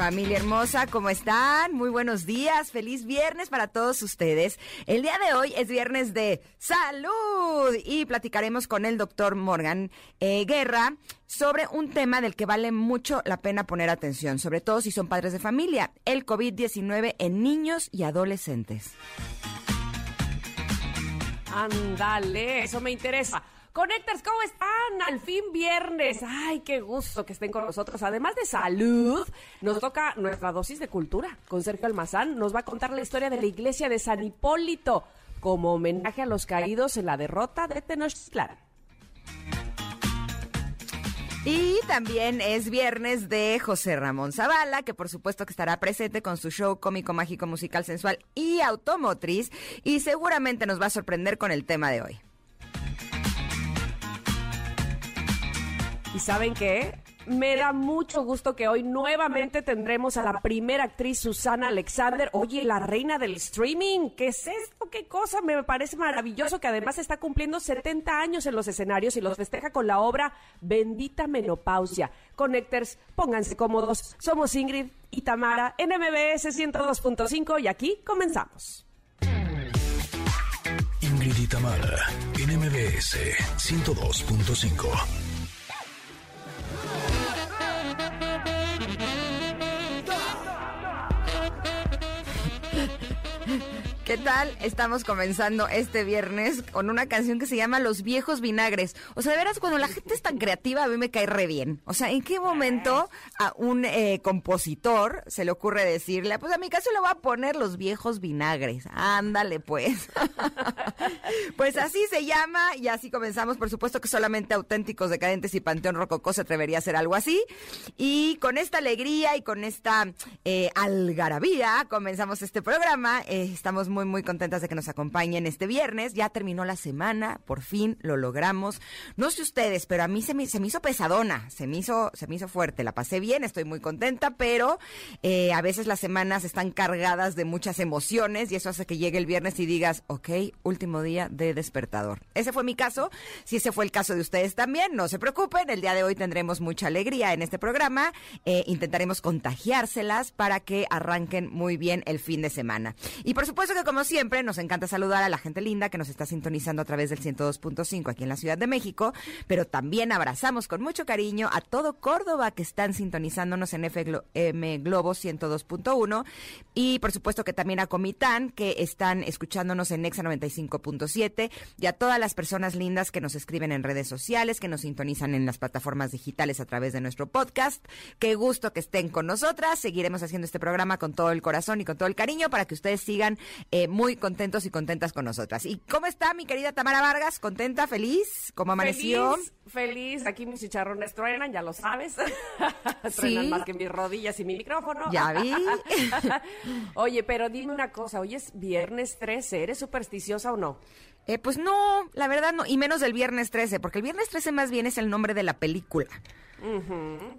Familia hermosa, ¿cómo están? Muy buenos días, feliz viernes para todos ustedes. El día de hoy es viernes de salud y platicaremos con el doctor Morgan eh, Guerra sobre un tema del que vale mucho la pena poner atención, sobre todo si son padres de familia, el COVID-19 en niños y adolescentes. Ándale, eso me interesa. Connectors, ¿cómo están? Al fin viernes. Ay, qué gusto que estén con nosotros. Además de salud, nos toca nuestra dosis de cultura. Con Sergio Almazán nos va a contar la historia de la iglesia de San Hipólito como homenaje a los caídos en la derrota de Tenochtitlan. Y también es viernes de José Ramón Zavala, que por supuesto que estará presente con su show cómico, mágico, musical, sensual y automotriz. Y seguramente nos va a sorprender con el tema de hoy. ¿Y saben qué? Me da mucho gusto que hoy nuevamente tendremos a la primera actriz Susana Alexander. Oye, la reina del streaming. ¿Qué es esto? ¿Qué cosa? Me parece maravilloso que además está cumpliendo 70 años en los escenarios y los festeja con la obra Bendita Menopausia. Connectors, pónganse cómodos. Somos Ingrid y Tamara en MBS 102.5 y aquí comenzamos. Ingrid y Tamara, en MBS 102.5. Música ¿Qué tal? Estamos comenzando este viernes con una canción que se llama Los viejos vinagres. O sea, de veras, cuando la gente es tan creativa, a mí me cae re bien. O sea, ¿en qué momento a un eh, compositor se le ocurre decirle, pues a mi caso le voy a poner Los viejos vinagres? Ándale, pues. pues así se llama y así comenzamos. Por supuesto que solamente auténticos, decadentes y Panteón Rococó se atrevería a hacer algo así. Y con esta alegría y con esta eh, algarabía comenzamos este programa. Eh, estamos muy muy, contentas de que nos acompañen este viernes. Ya terminó la semana, por fin lo logramos. No sé ustedes, pero a mí se me, se me hizo pesadona, se me hizo, se me hizo fuerte. La pasé bien, estoy muy contenta, pero eh, a veces las semanas están cargadas de muchas emociones y eso hace que llegue el viernes y digas, ok, último día de despertador. Ese fue mi caso. Si ese fue el caso de ustedes también, no se preocupen. El día de hoy tendremos mucha alegría en este programa. Eh, intentaremos contagiárselas para que arranquen muy bien el fin de semana. Y por supuesto que como siempre, nos encanta saludar a la gente linda que nos está sintonizando a través del 102.5 aquí en la Ciudad de México, pero también abrazamos con mucho cariño a todo Córdoba que están sintonizándonos en FM Globo 102.1 y por supuesto que también a Comitán que están escuchándonos en Nexa 95.7 y a todas las personas lindas que nos escriben en redes sociales, que nos sintonizan en las plataformas digitales a través de nuestro podcast. Qué gusto que estén con nosotras. Seguiremos haciendo este programa con todo el corazón y con todo el cariño para que ustedes sigan eh, muy contentos y contentas con nosotras. ¿Y cómo está mi querida Tamara Vargas? ¿Contenta? ¿Feliz? ¿Cómo amaneció? Feliz, feliz. Aquí mis chicharrones truenan, ya lo sabes. truenan más que mis rodillas y mi micrófono. Ya vi. Oye, pero dime una cosa, hoy es viernes 13, ¿eres supersticiosa o no? Eh, pues no, la verdad no, y menos del viernes 13, porque el viernes 13 más bien es el nombre de la película.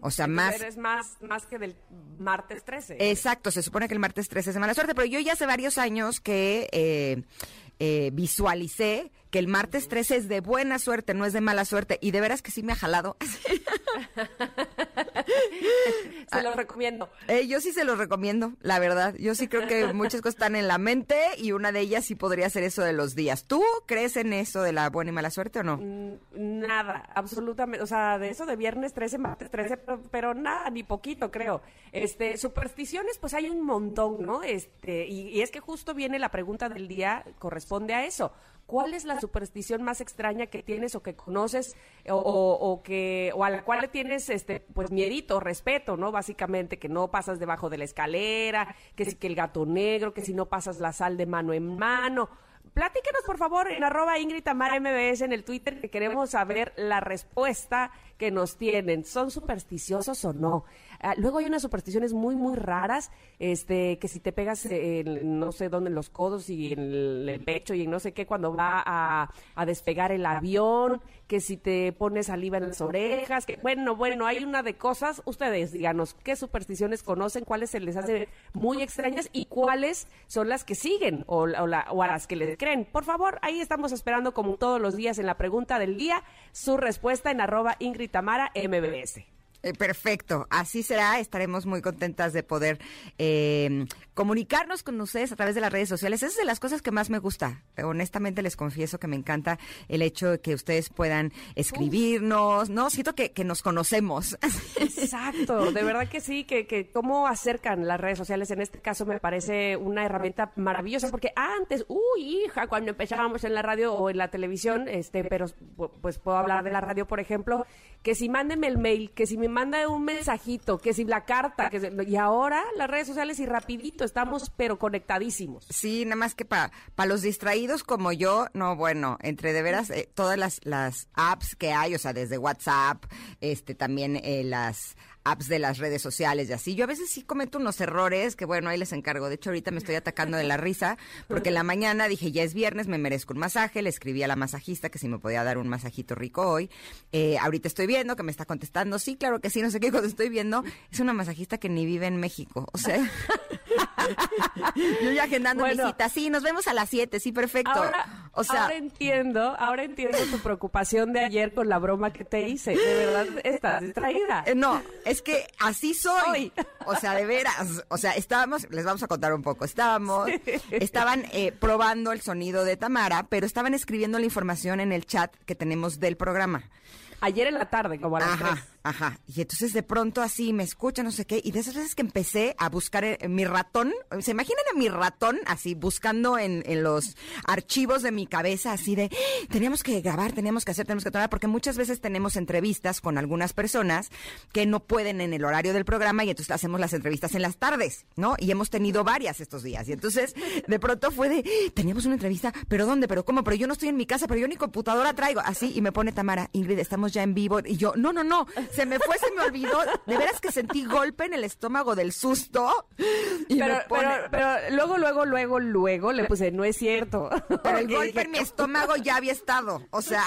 O sea, más... Eres más, más que del martes 13. Exacto, se supone que el martes 13 es de mala suerte, pero yo ya hace varios años que eh, eh, visualicé que el martes 13 es de buena suerte, no es de mala suerte, y de veras que sí me ha jalado. se lo recomiendo. Eh, yo sí se los recomiendo, la verdad. Yo sí creo que muchas cosas están en la mente y una de ellas sí podría ser eso de los días. ¿Tú crees en eso de la buena y mala suerte o no? Nada, absolutamente. O sea, de eso de viernes 13, martes 13, pero, nada, ni poquito, creo. Este, supersticiones, pues hay un montón, ¿no? Este, y, y es que justo viene la pregunta del día, corresponde a eso. ¿Cuál es la superstición más extraña que tienes o que conoces o, que o a la cual le tienes este pues miedito, respeto, ¿no? Básicamente que no pasas debajo de la escalera, que si que el gato negro, que si no pasas la sal de mano en mano. Platíquenos, por favor, en arroba Ingrid Tamara MBS en el Twitter, que queremos saber la respuesta que nos tienen. ¿Son supersticiosos o no? Ah, luego hay unas supersticiones muy, muy raras, este, que si te pegas, en, no sé dónde, en los codos y en el, pecho y en no sé qué, cuando va a, despegar el avión, que si te pones saliva en las orejas, que bueno, bueno, hay una de cosas, ustedes díganos, ¿qué supersticiones conocen? ¿Cuáles se les hace muy extrañas y cuáles son las que siguen o, o a las que les creen? Por favor, ahí estamos esperando como todos los días en la pregunta del día su respuesta en arroba Ingrid Tamara MBS. Eh, perfecto, así será. Estaremos muy contentas de poder eh, comunicarnos con ustedes a través de las redes sociales. Esa es de las cosas que más me gusta. Honestamente les confieso que me encanta el hecho de que ustedes puedan escribirnos, ¿no? Siento que, que nos conocemos. Exacto, de verdad que sí, que, que cómo acercan las redes sociales en este caso me parece una herramienta maravillosa porque antes, uy, hija, cuando empezábamos en la radio o en la televisión, este, pero pues puedo hablar de la radio, por ejemplo, que si mándenme el mail, que si me manda un mensajito, que si la carta, que y ahora las redes sociales y rapidito, estamos pero conectadísimos. Sí, nada más que para los distraídos como yo, no, bueno, entre de veras eh, todas las, las apps que hay, o sea, desde WhatsApp, este también eh, las apps de las redes sociales y así. Yo a veces sí cometo unos errores que, bueno, ahí les encargo. De hecho, ahorita me estoy atacando de la risa porque en la mañana dije, ya es viernes, me merezco un masaje. Le escribí a la masajista que si me podía dar un masajito rico hoy. Eh, ahorita estoy viendo que me está contestando, sí, claro que sí, no sé qué. Cuando estoy viendo, es una masajista que ni vive en México. O sea, yo ya agendando mi cita. Sí, nos vemos a las 7, sí, perfecto. Ahora, o sea, ahora entiendo, ahora entiendo tu preocupación de ayer con la broma que te hice. De verdad, estás distraída. Eh, no, es que así soy. O sea, de veras. O sea, estábamos, les vamos a contar un poco. Estábamos, estaban eh, probando el sonido de Tamara, pero estaban escribiendo la información en el chat que tenemos del programa. Ayer en la tarde, como a las Ajá. Ajá. Y entonces de pronto así me escucha, no sé qué. Y de esas veces que empecé a buscar eh, mi ratón, ¿se imaginan a mi ratón así buscando en, en, los archivos de mi cabeza así de, teníamos que grabar, teníamos que hacer, tenemos que tomar, porque muchas veces tenemos entrevistas con algunas personas que no pueden en el horario del programa y entonces hacemos las entrevistas en las tardes, ¿no? Y hemos tenido varias estos días. Y entonces de pronto fue de, teníamos una entrevista, pero ¿dónde? ¿Pero cómo? Pero yo no estoy en mi casa, pero yo ni computadora traigo. Así, y me pone Tamara, Ingrid, estamos ya en vivo. Y yo, no, no, no se me fue, se me olvidó. De veras que sentí golpe en el estómago del susto. pero, pero, luego, luego, luego, luego le puse, no es cierto. Pero el golpe en mi estómago ya había estado. O sea.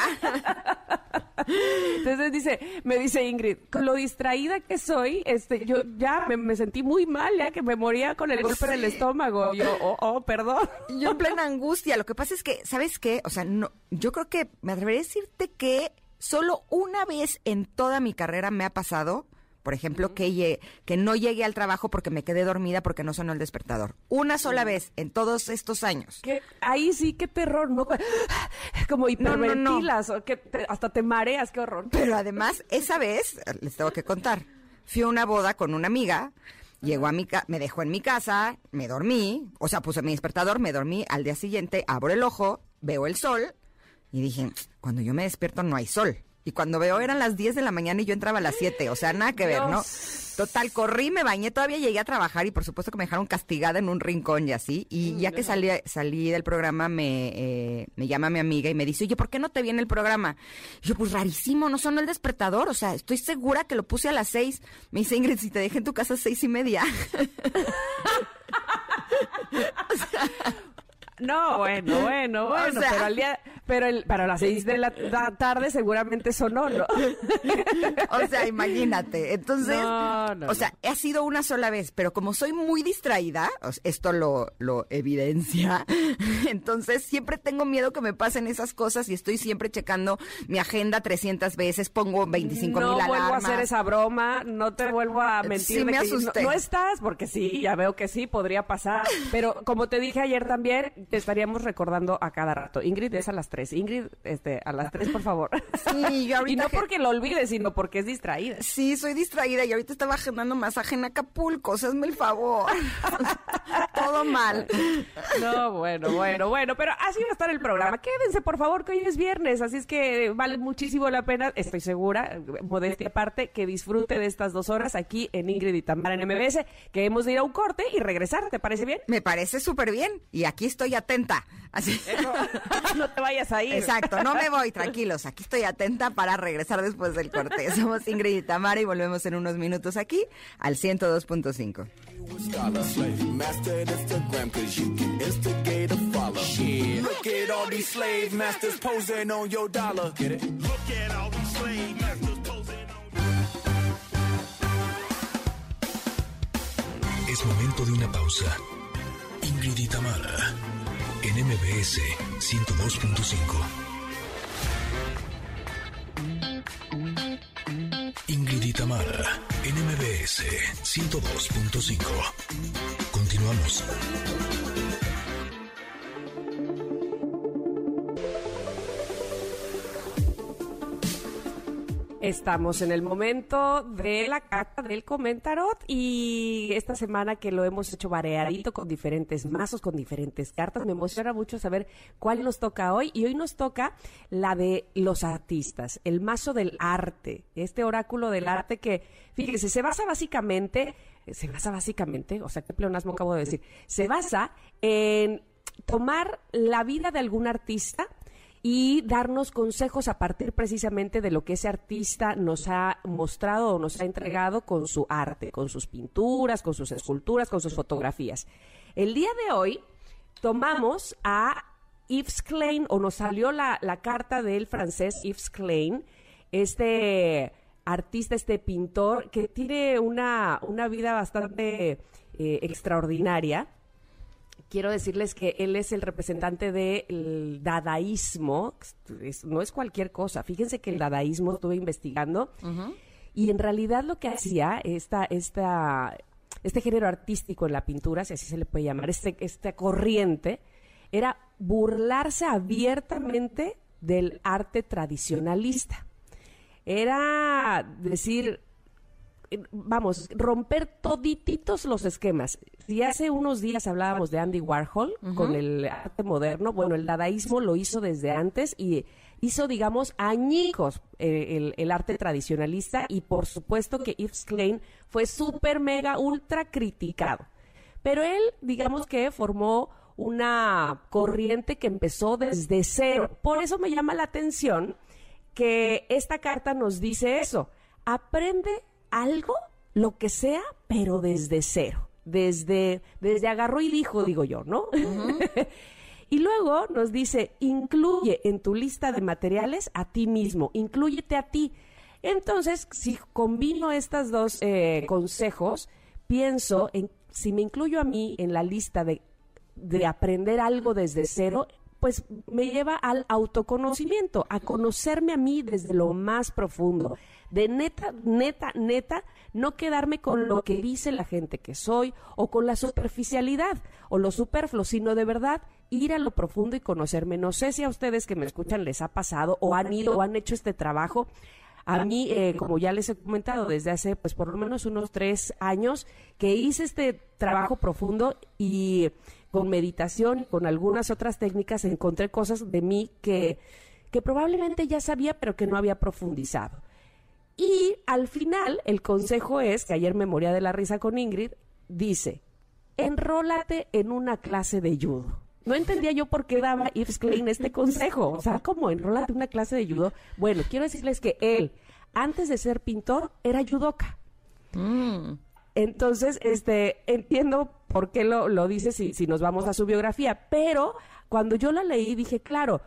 Entonces dice, me dice Ingrid, con lo distraída que soy, este, yo ya me, sentí muy mal, ya que me moría con el golpe en el estómago. Yo, oh, oh, perdón. Yo en plena angustia. Lo que pasa es que, ¿sabes qué? O sea, no, yo creo que me atrevería a decirte que Solo una vez en toda mi carrera me ha pasado, por ejemplo, que, que no llegué al trabajo porque me quedé dormida porque no sonó el despertador. Una sola vez en todos estos años. Ahí sí, qué terror, ¿no? Como hiperventilas, o que hasta te mareas, qué horror. Pero además, esa vez, les tengo que contar, fui a una boda con una amiga, llegó a mi me dejó en mi casa, me dormí, o sea, puse mi despertador, me dormí, al día siguiente abro el ojo, veo el sol y dije, cuando yo me despierto no hay sol. Y cuando veo eran las 10 de la mañana y yo entraba a las 7, o sea, nada que ver, ¿no? Total, corrí, me bañé, todavía llegué a trabajar y por supuesto que me dejaron castigada en un rincón y así. Y ya que salí, salí del programa, me, eh, me llama mi amiga y me dice, oye, ¿por qué no te viene el programa? Y yo, pues rarísimo, no sonó el despertador, o sea, estoy segura que lo puse a las 6. Me dice, Ingrid, si te dejé en tu casa a seis y media. No, bueno, bueno, bueno, pero al día, pero el, para las seis de la tarde seguramente sonó, ¿no? o sea, imagínate. Entonces, o sea, ha sido una sola vez, pero como soy muy distraída, esto lo, lo evidencia, entonces siempre tengo miedo que me pasen esas cosas y estoy siempre checando mi agenda 300 veces, pongo 25 mil alarmas. No vuelvo a hacer esa broma, no te vuelvo a mentir. Sí, me asusté. no estás, porque sí, ya veo que sí, podría pasar, pero como te dije ayer también, te estaríamos recordando a cada rato. Ingrid es a las tres. Ingrid, este, a las tres, por favor. Sí, yo ahorita. y no porque lo olvides, sino porque es distraída. Sí, soy distraída y ahorita estaba agendando masaje en Acapulco. Hazme el favor. Todo mal. No, bueno, bueno, bueno. Pero así va a estar el programa. Quédense, por favor, que hoy es viernes. Así es que vale muchísimo la pena. Estoy segura, modestia aparte, que disfrute de estas dos horas aquí en Ingrid y Tamara en MBS. Que hemos de ir a un corte y regresar. ¿Te parece bien? Me parece súper bien. Y aquí estoy atenta. Así. no te vayas vayas a ir. Exacto, no me voy, tranquilos. Aquí estoy atenta para regresar después del corte. Somos Ingrid y Tamara y volvemos en unos minutos aquí al 102.5. Es momento de una pausa. Ingrid y Tamara en MBS 102.5. Ingrid y Tamara en MBS 102.5. Continuamos. Estamos en el momento de la carta del comentarot y esta semana que lo hemos hecho variadito con diferentes mazos, con diferentes cartas, me emociona mucho saber cuál nos toca hoy. Y hoy nos toca la de los artistas, el mazo del arte, este oráculo del arte que, fíjense, se basa básicamente, se basa básicamente, o sea, qué pleonasmo acabo de decir, se basa en tomar la vida de algún artista, y darnos consejos a partir precisamente de lo que ese artista nos ha mostrado o nos ha entregado con su arte, con sus pinturas, con sus esculturas, con sus fotografías. El día de hoy tomamos a Yves Klein, o nos salió la, carta del francés Yves Klein, este artista, este pintor, que tiene una, una vida bastante eh, extraordinaria quiero decirles que él es el representante del dadaísmo, no es cualquier cosa. Fíjense que el dadaísmo estuve investigando y en realidad lo que hacía esta, esta, este género artístico en la pintura, si así se le puede llamar, este, esta corriente, era burlarse abiertamente del arte tradicionalista. Era decir, vamos, romper todititos los esquemas. Si hace unos días hablábamos de Andy Warhol con el arte moderno, bueno, el dadaísmo lo hizo desde antes y hizo, digamos, añicos eh, el, arte tradicionalista y por supuesto que Yves Klein fue súper, mega, ultra criticado. Pero él, digamos que formó una corriente que empezó desde cero. Por eso me llama la atención que esta carta nos dice eso. Aprende algo, lo que sea, pero desde cero. Desde, desde agarró y dijo, digo yo, ¿no? y luego nos dice, incluye en tu lista de materiales a ti mismo, incluyete a ti. Entonces, si combino estos dos eh, consejos, pienso en si me incluyo a mí en la lista de, de aprender algo desde cero, pues me lleva al autoconocimiento, a conocerme a mí desde lo más profundo, de neta, neta, neta, no quedarme con lo que dice la gente que soy o con la superficialidad o lo superfluo, sino de verdad ir a lo profundo y conocerme. No sé si a ustedes que me escuchan les ha pasado o han ido o han hecho este trabajo. A mí, eh, como ya les he comentado, desde hace pues por lo menos unos tres años que hice este trabajo profundo y con meditación y con algunas otras técnicas encontré cosas de mí que, que probablemente ya sabía, pero que no había profundizado. Y al final, el consejo es, que ayer me moría de la risa con Ingrid, dice, enrólate en una clase de judo. No entendía yo por qué daba Yves Klein este consejo. O sea, ¿cómo enrólate en una clase de judo? Bueno, quiero decirles que él, antes de ser pintor, era judoka. Mm. Entonces, este, entiendo por qué lo, lo dice si, si nos vamos a su biografía, pero cuando yo la leí dije, claro,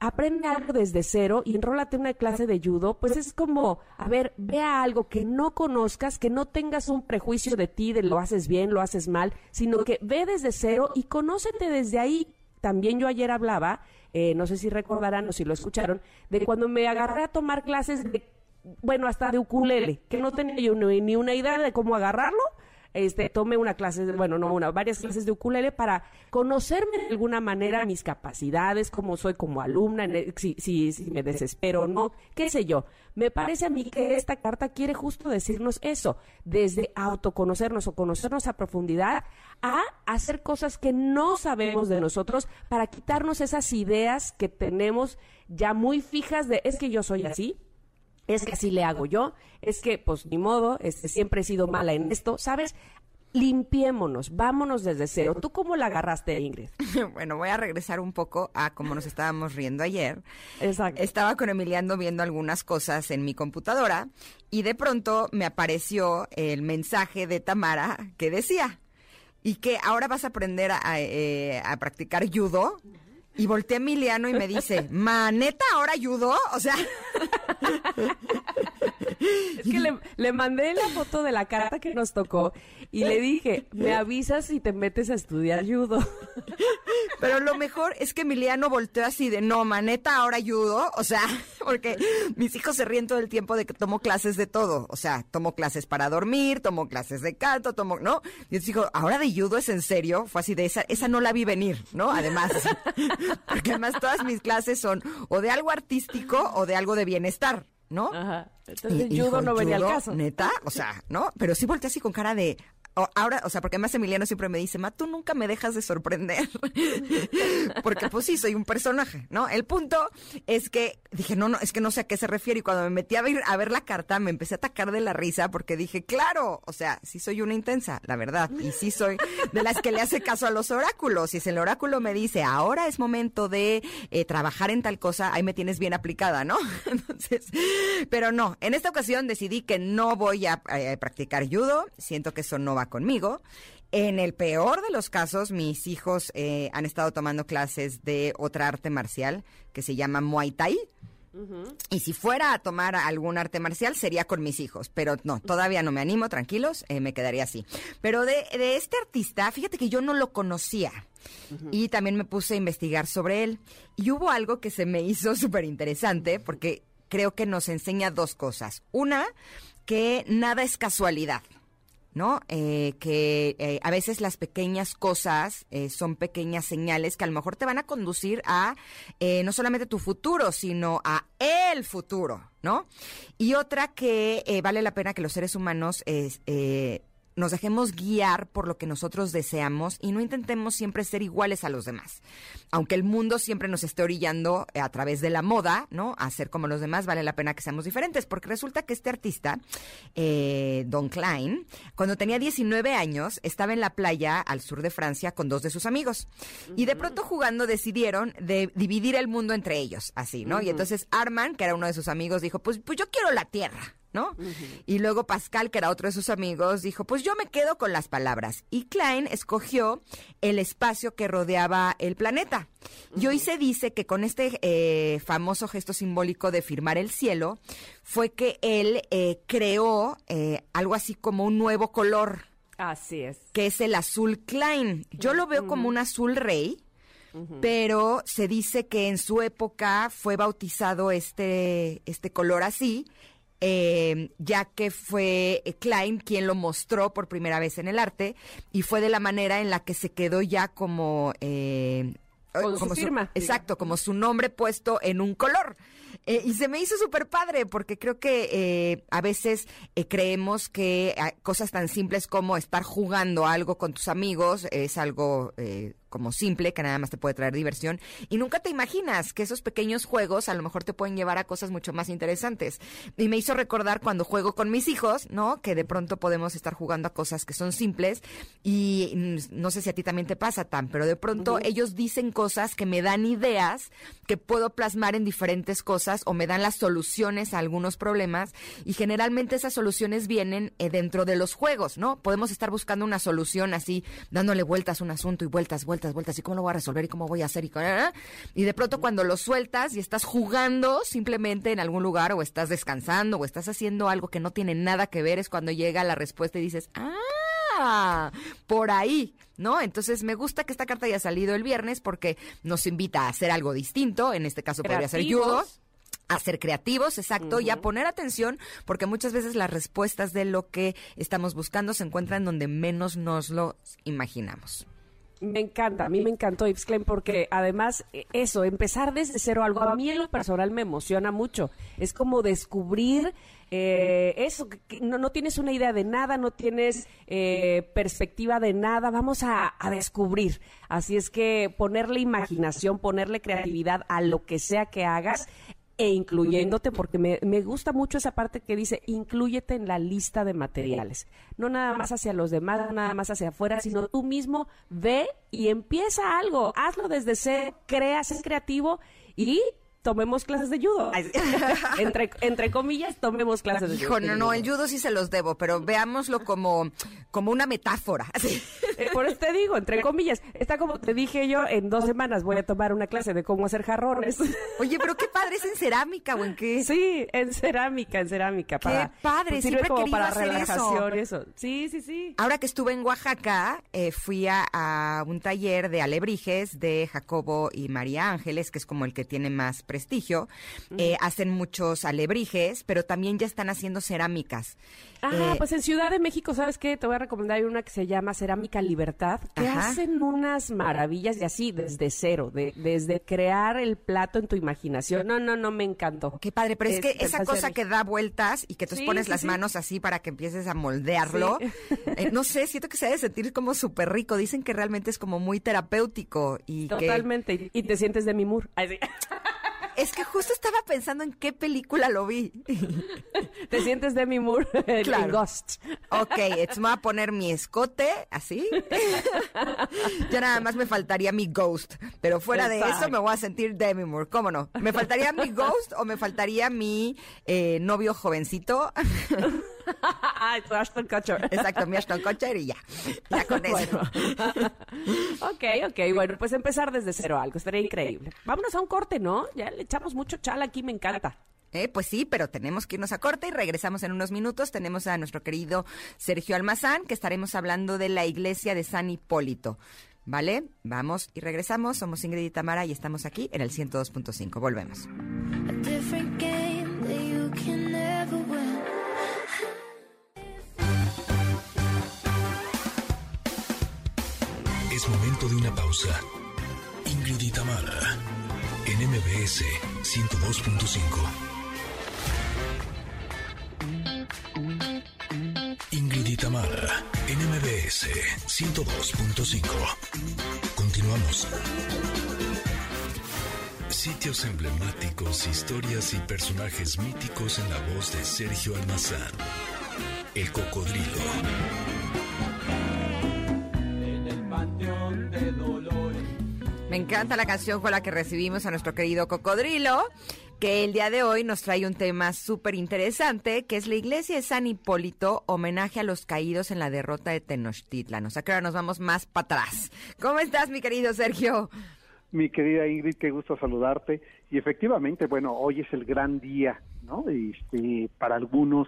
aprende algo desde cero y enrólate en una clase de judo, pues es como, a ver, vea algo que no conozcas, que no tengas un prejuicio de ti, de lo haces bien, lo haces mal, sino que ve desde cero y conócete desde ahí. También yo ayer hablaba, eh, no sé si recordarán o si lo escucharon, de cuando me agarré a tomar clases de bueno, hasta de ukulele, que no tenía yo ni una idea de cómo agarrarlo. Este, tomé una clase, bueno, no una, varias clases de ukulele para conocerme de alguna manera mis capacidades, cómo soy como alumna, si, si, si me desespero o no, qué sé yo. Me parece a mí que esta carta quiere justo decirnos eso, desde autoconocernos o conocernos a profundidad a hacer cosas que no sabemos de nosotros para quitarnos esas ideas que tenemos ya muy fijas de es que yo soy así, es que así le hago yo, es que pues ni modo, este, siempre he sido mala en esto, ¿sabes? limpiémonos, vámonos desde cero. ¿Tú cómo la agarraste, Ingrid? bueno, voy a regresar un poco a cómo nos estábamos riendo ayer. Exacto. Estaba con Emiliano viendo algunas cosas en mi computadora y de pronto me apareció el mensaje de Tamara que decía, y que ahora vas a aprender a, eh, a practicar judo. Y volteé a Emiliano y me dice, ¿maneta ahora judo? O sea... Es que le, mandé la foto de la carta que nos tocó y le dije, me avisas si te metes a estudiar judo. Pero lo mejor es que Emiliano volteó así de, no, maneta, ahora judo. O sea, porque mis hijos se ríen todo el tiempo de que tomo clases de todo. O sea, tomo clases para dormir, tomo clases de canto, tomo, ¿no? Y entonces dijo, ¿ahora de judo es en serio? Fue así de, esa, esa no la vi venir, ¿no? Además, porque además todas mis clases son o de algo artístico o de algo de bienestar. ¿No? Ajá. Entonces, y, judo no venía al caso. Neta, o sea, ¿no? Pero sí volteé así con cara de, ahora, o sea, porque además Emiliano siempre me dice, Ma, tú nunca me dejas de sorprender. porque pues sí, soy un personaje, ¿no? El punto es que dije, no, no, es que no sé a qué se refiere. Y cuando me metí a ver, a ver la carta, me empecé a atacar de la risa porque dije, claro, o sea, sí soy una intensa, la verdad. Y sí soy de las que le hace caso a los oráculos. Y si el oráculo me dice, ahora es momento de eh, trabajar en tal cosa, ahí me tienes bien aplicada, ¿no? Entonces, pero no, en esta ocasión decidí que no voy a, a practicar judo. Siento que eso no va conmigo. En el peor de los casos, mis hijos eh, han estado tomando clases de otra arte marcial que se llama Muay Thai. Y si fuera a tomar algún arte marcial sería con mis hijos, pero no, todavía no me animo, tranquilos, eh, me quedaría así. Pero de, de, este artista, fíjate que yo no lo conocía y también me puse a investigar sobre él. Y hubo algo que se me hizo súper interesante porque creo que nos enseña dos cosas. Una, que nada es casualidad. ¿No? Eh, que eh, a veces las pequeñas cosas eh, son pequeñas señales que a lo mejor te van a conducir a eh, no solamente tu futuro, sino a el futuro, ¿no? Y otra que vale la pena que los seres humanos nos dejemos guiar por lo que nosotros deseamos y no intentemos siempre ser iguales a los demás. Aunque el mundo siempre nos esté orillando a través de la moda, ¿no? A ser como los demás, vale la pena que seamos diferentes, porque resulta que este artista, eh, Don Klein, cuando tenía 19 años, estaba en la playa al sur de Francia con dos de sus amigos. Y de pronto jugando decidieron de dividir el mundo entre ellos, así, ¿no? Y entonces Arman, que era uno de sus amigos, dijo, pues, pues yo quiero la tierra. ¿No? Uh -huh. Y luego Pascal, que era otro de sus amigos, dijo, pues yo me quedo con las palabras. Y Klein escogió el espacio que rodeaba el planeta. Uh -huh. Y hoy se dice que con este eh, famoso gesto simbólico de firmar el cielo, fue que él eh, creó eh, algo así como un nuevo color. Así es. Que es el azul Klein. Yo lo veo uh -huh. como un azul rey. Pero se dice que en su época fue bautizado este, este color así eh, ya que fue Klein quien lo mostró por primera vez en el arte y fue de la manera en la que se quedó ya como... Eh, Con como su firma. Su, exacto, como su nombre puesto en un color. Eh, y se me hizo súper padre porque creo que eh, a veces eh, creemos que ah, cosas tan simples como estar jugando algo con tus amigos es algo eh, como simple, que nada más te puede traer diversión. Y nunca te imaginas que esos pequeños juegos a lo mejor te pueden llevar a cosas mucho más interesantes. Y me hizo recordar cuando juego con mis hijos, ¿no? Que de pronto podemos estar jugando a cosas que son simples y no sé si a ti también te pasa, Tan, pero de pronto uh -huh. ellos dicen cosas que me dan ideas que puedo plasmar en diferentes cosas o me dan las soluciones a algunos problemas y generalmente esas soluciones vienen eh, dentro de los juegos, ¿no? Podemos estar buscando una solución así, dándole vueltas a un asunto y vueltas, vueltas vueltas, vueltas, y cómo lo voy a resolver y cómo voy a hacer y, y de pronto cuando lo sueltas y estás jugando simplemente en algún lugar o estás descansando o estás haciendo algo que no tiene nada que ver es cuando llega la respuesta y dices, ah, por ahí, ¿no? Entonces me gusta que esta carta haya salido el viernes porque nos invita a hacer algo distinto, en este caso podría ser judo a ser creativos, exacto, uh -huh. y a poner atención, porque muchas veces las respuestas de lo que estamos buscando se encuentran donde menos nos lo imaginamos. Me encanta, a mí me encantó Yves porque además eh, eso, empezar desde cero algo, a mí en lo personal me emociona mucho. Es como descubrir eh, eso, que no, no, tienes una idea de nada, no tienes eh, perspectiva de nada, vamos a, a, descubrir. Así es que ponerle imaginación, ponerle creatividad a lo que sea que hagas e incluyéndote, porque me, me, gusta mucho esa parte que dice, incluyete en la lista de materiales. No nada más hacia los demás, nada más hacia afuera, sino tú mismo ve y empieza algo, hazlo desde ser, crea, ser creativo y tomemos clases de judo. entre, entre comillas, tomemos clases de judo. no, no, el judo sí se los debo, pero veámoslo como, como una metáfora. Eh, por eso te digo, entre comillas, está como te dije yo, en dos semanas voy a tomar una clase de cómo hacer jarrones. Oye, pero qué padre, ¿es en cerámica o en qué? Sí, en cerámica, en cerámica. Qué padre, sirve como para relajación, eso. Sí, sí, sí. Ahora que estuve en Oaxaca, eh, fui a, un taller de alebrijes de Jacobo y María Ángeles, que es como el que tiene más prestigio. Eh, hacen muchos alebrijes, pero también ya están haciendo cerámicas. Ah, pues en Ciudad de México, ¿sabes qué? Te voy a recomendar una que se llama Cerámica Libertad, que hacen unas maravillas y así, desde cero, de, desde crear el plato en tu imaginación. No, no, no, me encantó. Qué padre, pero es, que esa cosa que da vueltas y que tú pones las manos así para que empieces a moldearlo, eh, no sé, siento que se debe sentir como súper rico. Dicen que realmente es como muy terapéutico y Totalmente, y te sientes de mi mur. Es que justo estaba pensando en qué película lo vi. Te sientes Demi Moore claro. Ghost. Ok, entonces me voy a poner mi escote, así. ya nada más me faltaría mi Ghost. Pero fuera de eso me voy a sentir Demi Moore. ¿Cómo no? ¿Me faltaría mi Ghost o me faltaría mi eh, novio jovencito? ah, tu Ashton Kutcher. Exacto, mi Ashton Kutcher y ya. Ya con eso. ok, ok. Bueno, pues empezar desde cero algo. Estaría increíble. Vámonos a un corte, ¿no? Ya le echamos mucho chal aquí, me encanta. Eh, pues sí, pero tenemos que irnos a corte y regresamos en unos minutos. Tenemos a nuestro querido Sergio Almazán, que estaremos hablando de la iglesia de San Hipólito. ¿Vale? Vamos y regresamos. Somos Ingrid y Tamara y estamos aquí en el 102.5. Volvemos. Momento de una pausa. Ingrid y Tamara en MBS 102.5. Ingrid y Tamara en MBS 102.5. Continuamos. Sitios emblemáticos, historias y personajes míticos en la voz de Sergio Almazán. El cocodrilo. Me encanta la canción con la que recibimos a nuestro querido cocodrilo, que el día de hoy nos trae un tema súper interesante, que es la iglesia de San Hipólito, homenaje a los caídos en la derrota de Tenochtitlan. O sea que ahora nos vamos más para atrás. ¿Cómo estás, mi querido Sergio? Mi querida Ingrid, qué gusto saludarte. Y efectivamente, bueno, hoy es el gran día, ¿no? Este, para algunos,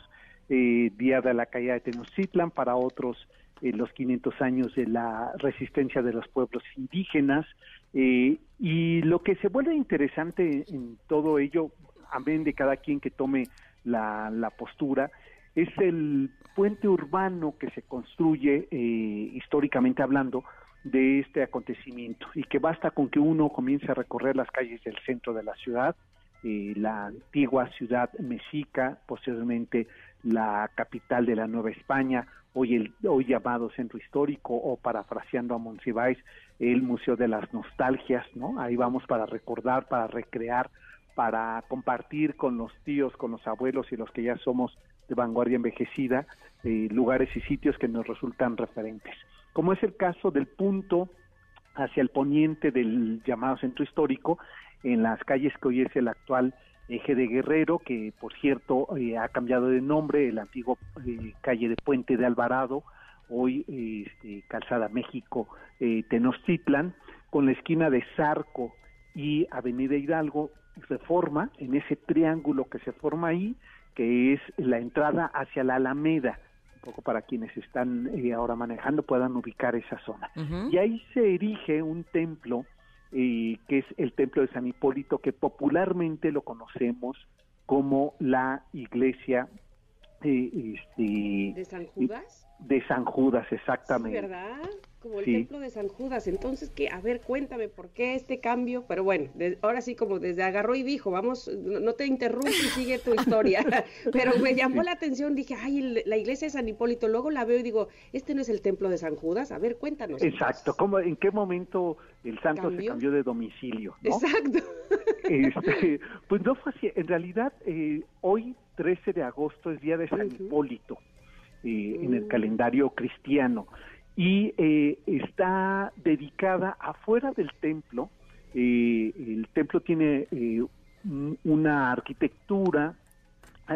eh, día de la caída de Tenochtitlan, para otros, eh, los 500 años de la resistencia de los pueblos indígenas, eh, y lo que se vuelve interesante en todo ello, amén de cada quien que tome la, postura, es el puente urbano que se construye eh, históricamente hablando de este acontecimiento. Y que basta con que uno comience a recorrer las calles del centro de la ciudad, eh, la antigua ciudad mexica, posteriormente la capital de la Nueva España, hoy, el, hoy llamado Centro Histórico o parafraseando a Monsiváis, el Museo de las Nostalgias, ¿no? Ahí vamos para recordar, para recrear, para compartir con los tíos, con los abuelos y los que ya somos de vanguardia envejecida, eh, lugares y sitios que nos resultan referentes. Como es el caso del punto hacia el poniente del llamado centro histórico, en las calles que hoy es el actual eje de Guerrero, que por cierto eh, ha cambiado de nombre, el antiguo eh, calle de Puente de Alvarado, hoy este, Calzada México eh, Tenochtitlan, con la esquina de Zarco y Avenida Hidalgo, se forma en ese triángulo que se forma ahí, que es la entrada hacia la Alameda, un poco para quienes están eh, ahora manejando puedan ubicar esa zona. Y ahí se erige un templo eh, que es el templo de San Hipólito, que popularmente lo conocemos como la iglesia este, de San Judas. De San Judas, exactamente. ¿Verdad? como el templo de San Judas. Entonces, que a ver, cuéntame por qué este cambio. Pero bueno, ahora sí, como desde agarró y dijo, vamos, no, te interrumpo y sigue tu historia. Pero me llamó la atención, dije, ay, la iglesia de San Hipólito. Luego la veo y digo, este no es el templo de San Judas. A ver, cuéntanos. Exacto. ¿Cómo, ¿En qué momento el santo se cambió de domicilio? Exacto. Este, pues no fue así. En realidad, eh, hoy, 13 de agosto, es día de San Hipólito. Eh, en el mm. calendario cristiano y eh, está dedicada afuera del templo. Eh, el templo tiene una arquitectura,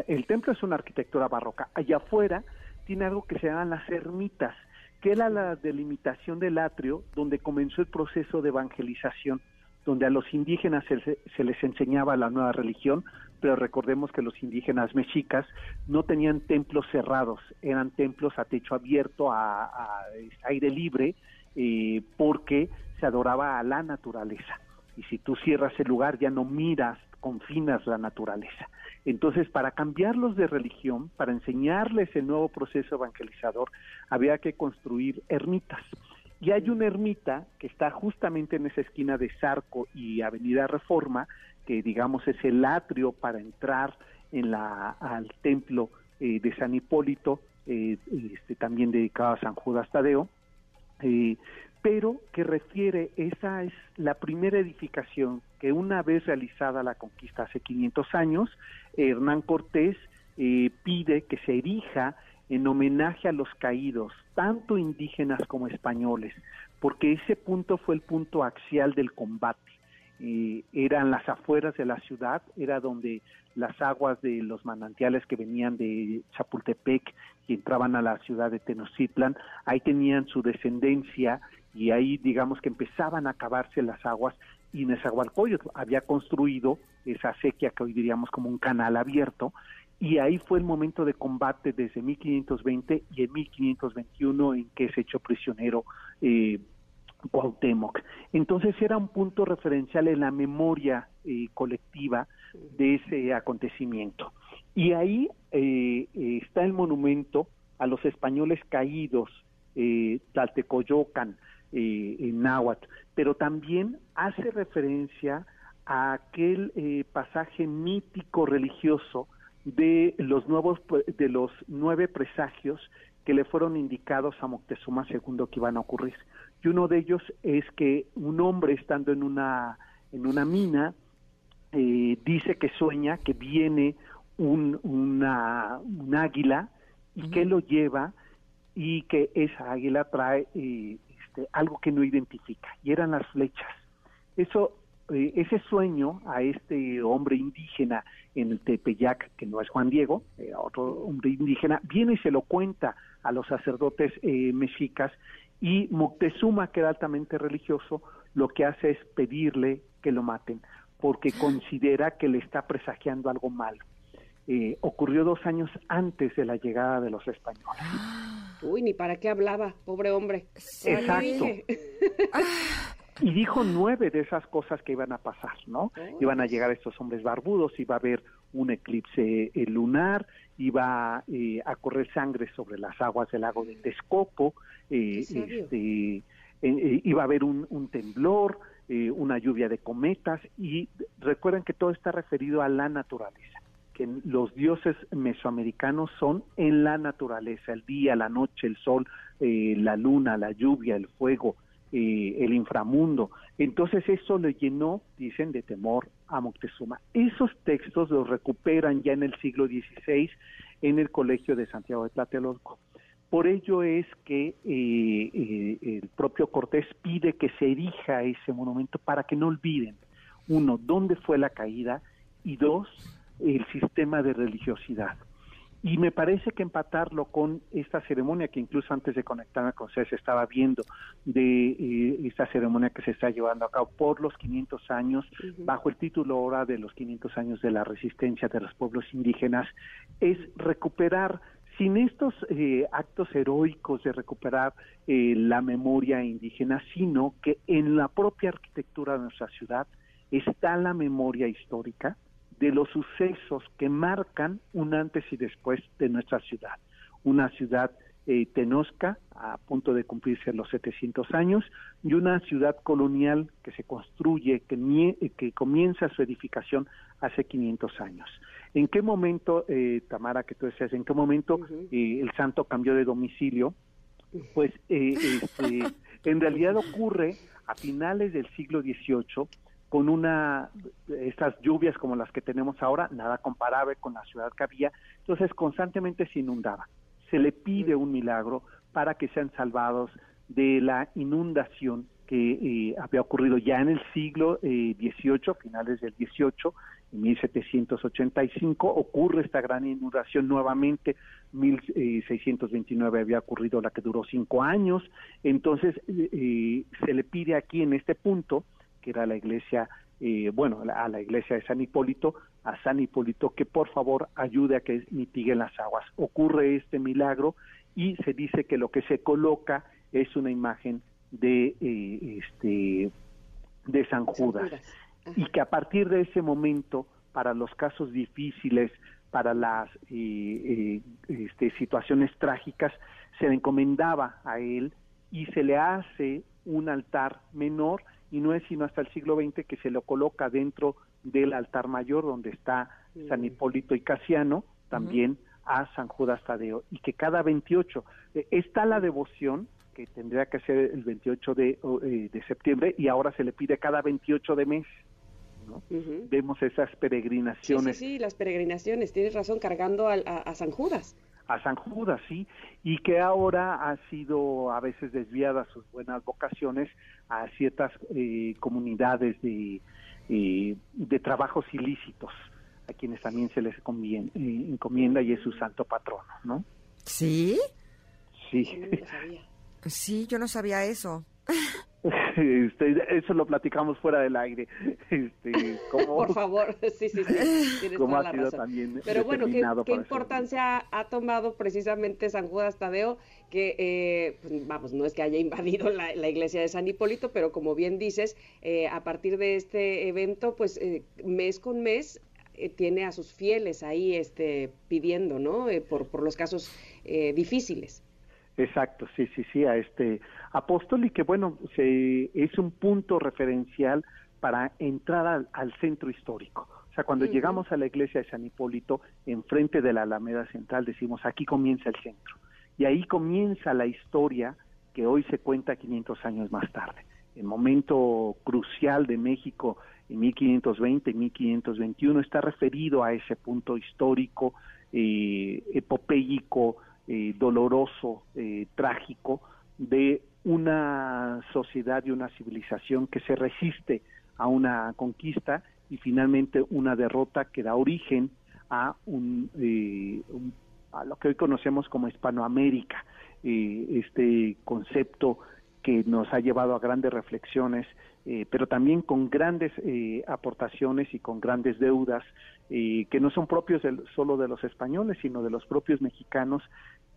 el templo es una arquitectura barroca. Allá afuera tiene algo que se llaman las ermitas, que era la delimitación del atrio donde comenzó el proceso de evangelización donde a los indígenas se, les enseñaba la nueva religión, pero recordemos que los indígenas mexicas no tenían templos cerrados, eran templos a techo abierto, a, aire libre, eh, porque se adoraba a la naturaleza. Y si tú cierras el lugar ya no miras, confinas la naturaleza. Entonces, para cambiarlos de religión, para enseñarles el nuevo proceso evangelizador, había que construir ermitas. Y hay una ermita que está justamente en esa esquina de Zarco y Avenida Reforma, que digamos es el atrio para entrar en la, al templo eh, de San Hipólito, eh, este, también dedicado a San Judas Tadeo, eh, pero que refiere, esa es la primera edificación que una vez realizada la conquista hace 500 años, Hernán Cortés pide que se erija en homenaje a los caídos, tanto indígenas como españoles, porque ese punto fue el punto axial del combate. Eh, eran las afueras de la ciudad, era donde las aguas de los manantiales que venían de Chapultepec y entraban a la ciudad de Tenochtitlan, ahí tenían su descendencia y ahí digamos que empezaban a acabarse las aguas y Nezahualcóyotl había construido esa sequía que hoy diríamos como un canal abierto y ahí fue el momento de combate desde 1520 y en 1521 en que se echó prisionero eh, Cuauhtémoc. Entonces era un punto referencial en la memoria eh, colectiva de ese acontecimiento. Y ahí eh, eh, está el monumento a los españoles caídos, eh, Tlaltecoyocan, en náhuatl, pero también hace referencia a aquel pasaje mítico religioso de los nuevos de los nueve presagios que le fueron indicados a Moctezuma II que iban a ocurrir. Y uno de ellos es que un hombre estando en una en una mina eh, dice que sueña que viene un, una, un águila y que lo lleva y que esa águila trae eh, este, algo que no identifica y eran las flechas. Eso eh, ese sueño a este hombre indígena en el Tepeyac, que no es Juan Diego, eh, otro hombre indígena, viene y se lo cuenta a los sacerdotes eh, mexicas y Moctezuma, que era altamente religioso, lo que hace es pedirle que lo maten, porque considera que le está presagiando algo malo. ocurrió dos años antes de la llegada de los españoles. Uy, ni para qué hablaba, pobre hombre. Exacto. Y dijo nueve de esas cosas que iban a pasar, ¿no? Iban a llegar estos hombres barbudos, iba a haber un eclipse eh, lunar, iba eh, a correr sangre sobre las aguas del lago de Texcoco, eh, este, iba a haber un, un temblor, una lluvia de cometas, y recuerden que todo está referido a la naturaleza, que los dioses mesoamericanos son en la naturaleza, el día, la noche, el sol, la luna, la lluvia, el fuego, eh, el inframundo. Entonces eso le llenó, dicen, de temor a Moctezuma. Esos textos los recuperan ya en el siglo XVI en el Colegio de Santiago de Tlatelolco. Por ello es que eh, eh, el propio Cortés pide que se erija ese monumento para que no olviden, uno, dónde fue la caída y dos, el sistema de religiosidad. Y me parece que empatarlo con esta ceremonia que incluso antes de conectarme con ustedes estaba viendo de eh, esta ceremonia que se está llevando a cabo por los 500 años, bajo el título ahora de los 500 años de la resistencia de los pueblos indígenas, es recuperar sin estos eh, actos heroicos de recuperar eh, la memoria indígena, sino que en la propia arquitectura de nuestra ciudad está la memoria histórica, de los sucesos que marcan un antes y después de nuestra ciudad. Una ciudad eh, Tenosca, a punto de cumplirse los 700 años, y una ciudad colonial que se construye, que, que comienza su edificación hace 500 años. ¿En qué momento, eh, Tamara, que tú decías, en qué momento eh, el santo cambió de domicilio? Pues eh, este, en realidad ocurre a finales del siglo XVIII con una estas lluvias como las que tenemos ahora, nada comparable con la ciudad que había, entonces constantemente se inundaba. Se le pide un milagro para que sean salvados de la inundación que eh, había ocurrido ya en el siglo XVIII, eh, finales del XVIII, en 1785 ocurre esta gran inundación nuevamente, 1629 eh, había ocurrido la que duró cinco años, entonces se le pide aquí en este punto, que era la iglesia, bueno, a la iglesia de San Hipólito, a San Hipólito que por favor ayude a que mitiguen las aguas. Ocurre este milagro y se dice que lo que se coloca es una imagen de eh, este de San Judas. Y que a partir de ese momento para los casos difíciles para las eh, eh, este, situaciones trágicas se le encomendaba a él y se le hace un altar menor y no es sino hasta el siglo XX que se lo coloca dentro del altar mayor donde está San Hipólito y Casiano también a San Judas Tadeo y que cada 28 está la devoción que tendría que ser el 28 de, eh, de septiembre y ahora se le pide cada 28 de mes. ¿no? Vemos esas peregrinaciones. Sí, sí, las peregrinaciones, tienes razón, cargando a, San Judas. A San Judas, sí, y que ahora ha sido a veces desviada sus buenas vocaciones a ciertas eh, comunidades de, eh, de trabajos ilícitos, a quienes también se les encomienda y es su santo patrono, ¿no? Sí. Sí. Sí, yo no sabía eso. Este, eso lo platicamos fuera del aire. Este, Por favor, sí, sí, sí. Pero bueno, ¿qué, importancia ha tomado precisamente San Judas Tadeo? Que, eh, pues, vamos, no es que haya invadido la, iglesia de San Hipólito, pero como bien dices, eh, a partir de este evento, pues eh, mes con mes tiene a sus fieles ahí este, pidiendo, ¿no? por, por los casos difíciles. Exacto, sí, sí, sí, a este apóstol y que bueno, se, es un punto referencial para entrar al, centro histórico. O sea, cuando llegamos a la iglesia de San Hipólito, enfrente de la Alameda Central, decimos, aquí comienza el centro. Y ahí comienza la historia que hoy se cuenta 500 años más tarde. El momento crucial de México en 1520 y 1521 está referido a ese punto histórico, eh, eh, doloroso, eh, trágico de una sociedad y una civilización que se resiste a una conquista y finalmente una derrota que da origen a un, eh, a lo que hoy conocemos como Hispanoamérica, este concepto que nos ha llevado a grandes reflexiones eh, pero también con grandes eh, aportaciones y con grandes deudas eh, que no son propios solo de los españoles, sino de los propios mexicanos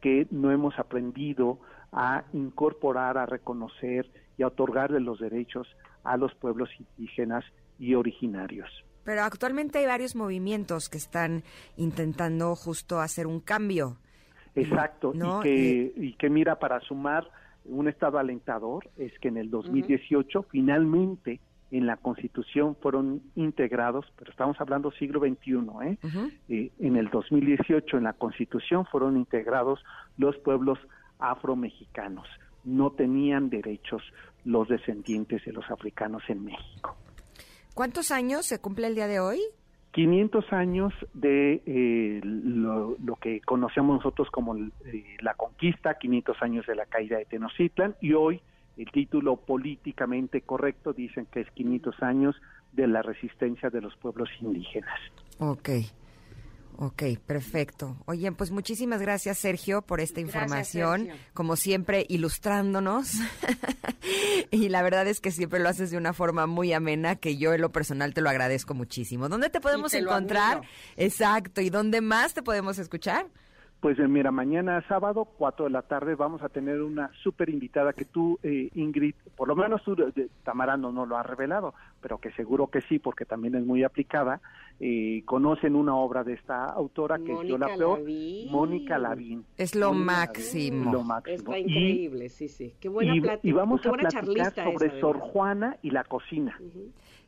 que no hemos aprendido a incorporar, a reconocer y a otorgarle los derechos a los pueblos indígenas y originarios. Pero actualmente hay varios movimientos que están intentando justo hacer un cambio. Exacto, y, que, y que mira para sumar un estado alentador es que en el 2018 finalmente en la Constitución fueron integrados, pero estamos hablando siglo XXI, ¿eh? ¿eh? en el 2018 en la Constitución fueron integrados los pueblos afromexicanos. No tenían derechos los descendientes de los africanos en México. ¿Cuántos años se cumple el día de hoy? 500 años de eh, lo, que conocemos nosotros como eh, la conquista, 500 años de la caída de Tenochtitlan y hoy el título políticamente correcto dicen que es 500 años de la resistencia de los pueblos indígenas. Ok. Ok, perfecto. Oye, pues muchísimas gracias, Sergio, por esta información. Como siempre, ilustrándonos. y la verdad es que siempre lo haces de una forma muy amena, que yo en lo personal te lo agradezco muchísimo. ¿Dónde te podemos encontrar? Exacto. ¿Y dónde más te podemos escuchar? Pues eh, mira, mañana sábado, 4 de la tarde, vamos a tener una súper invitada que tú, eh, Ingrid, por lo menos tú, Tamara, no, no lo has revelado, pero que seguro que sí, porque también es muy aplicada, eh, conocen una obra de esta autora que es Yo la Peor, Lavín. Mónica Lavín. Es lo Mónica máximo. Lo máximo. Está Y- increíble, sí, sí. Qué buena y, plática. y vamos qué a platicar sobre Sor. Juana y la cocina.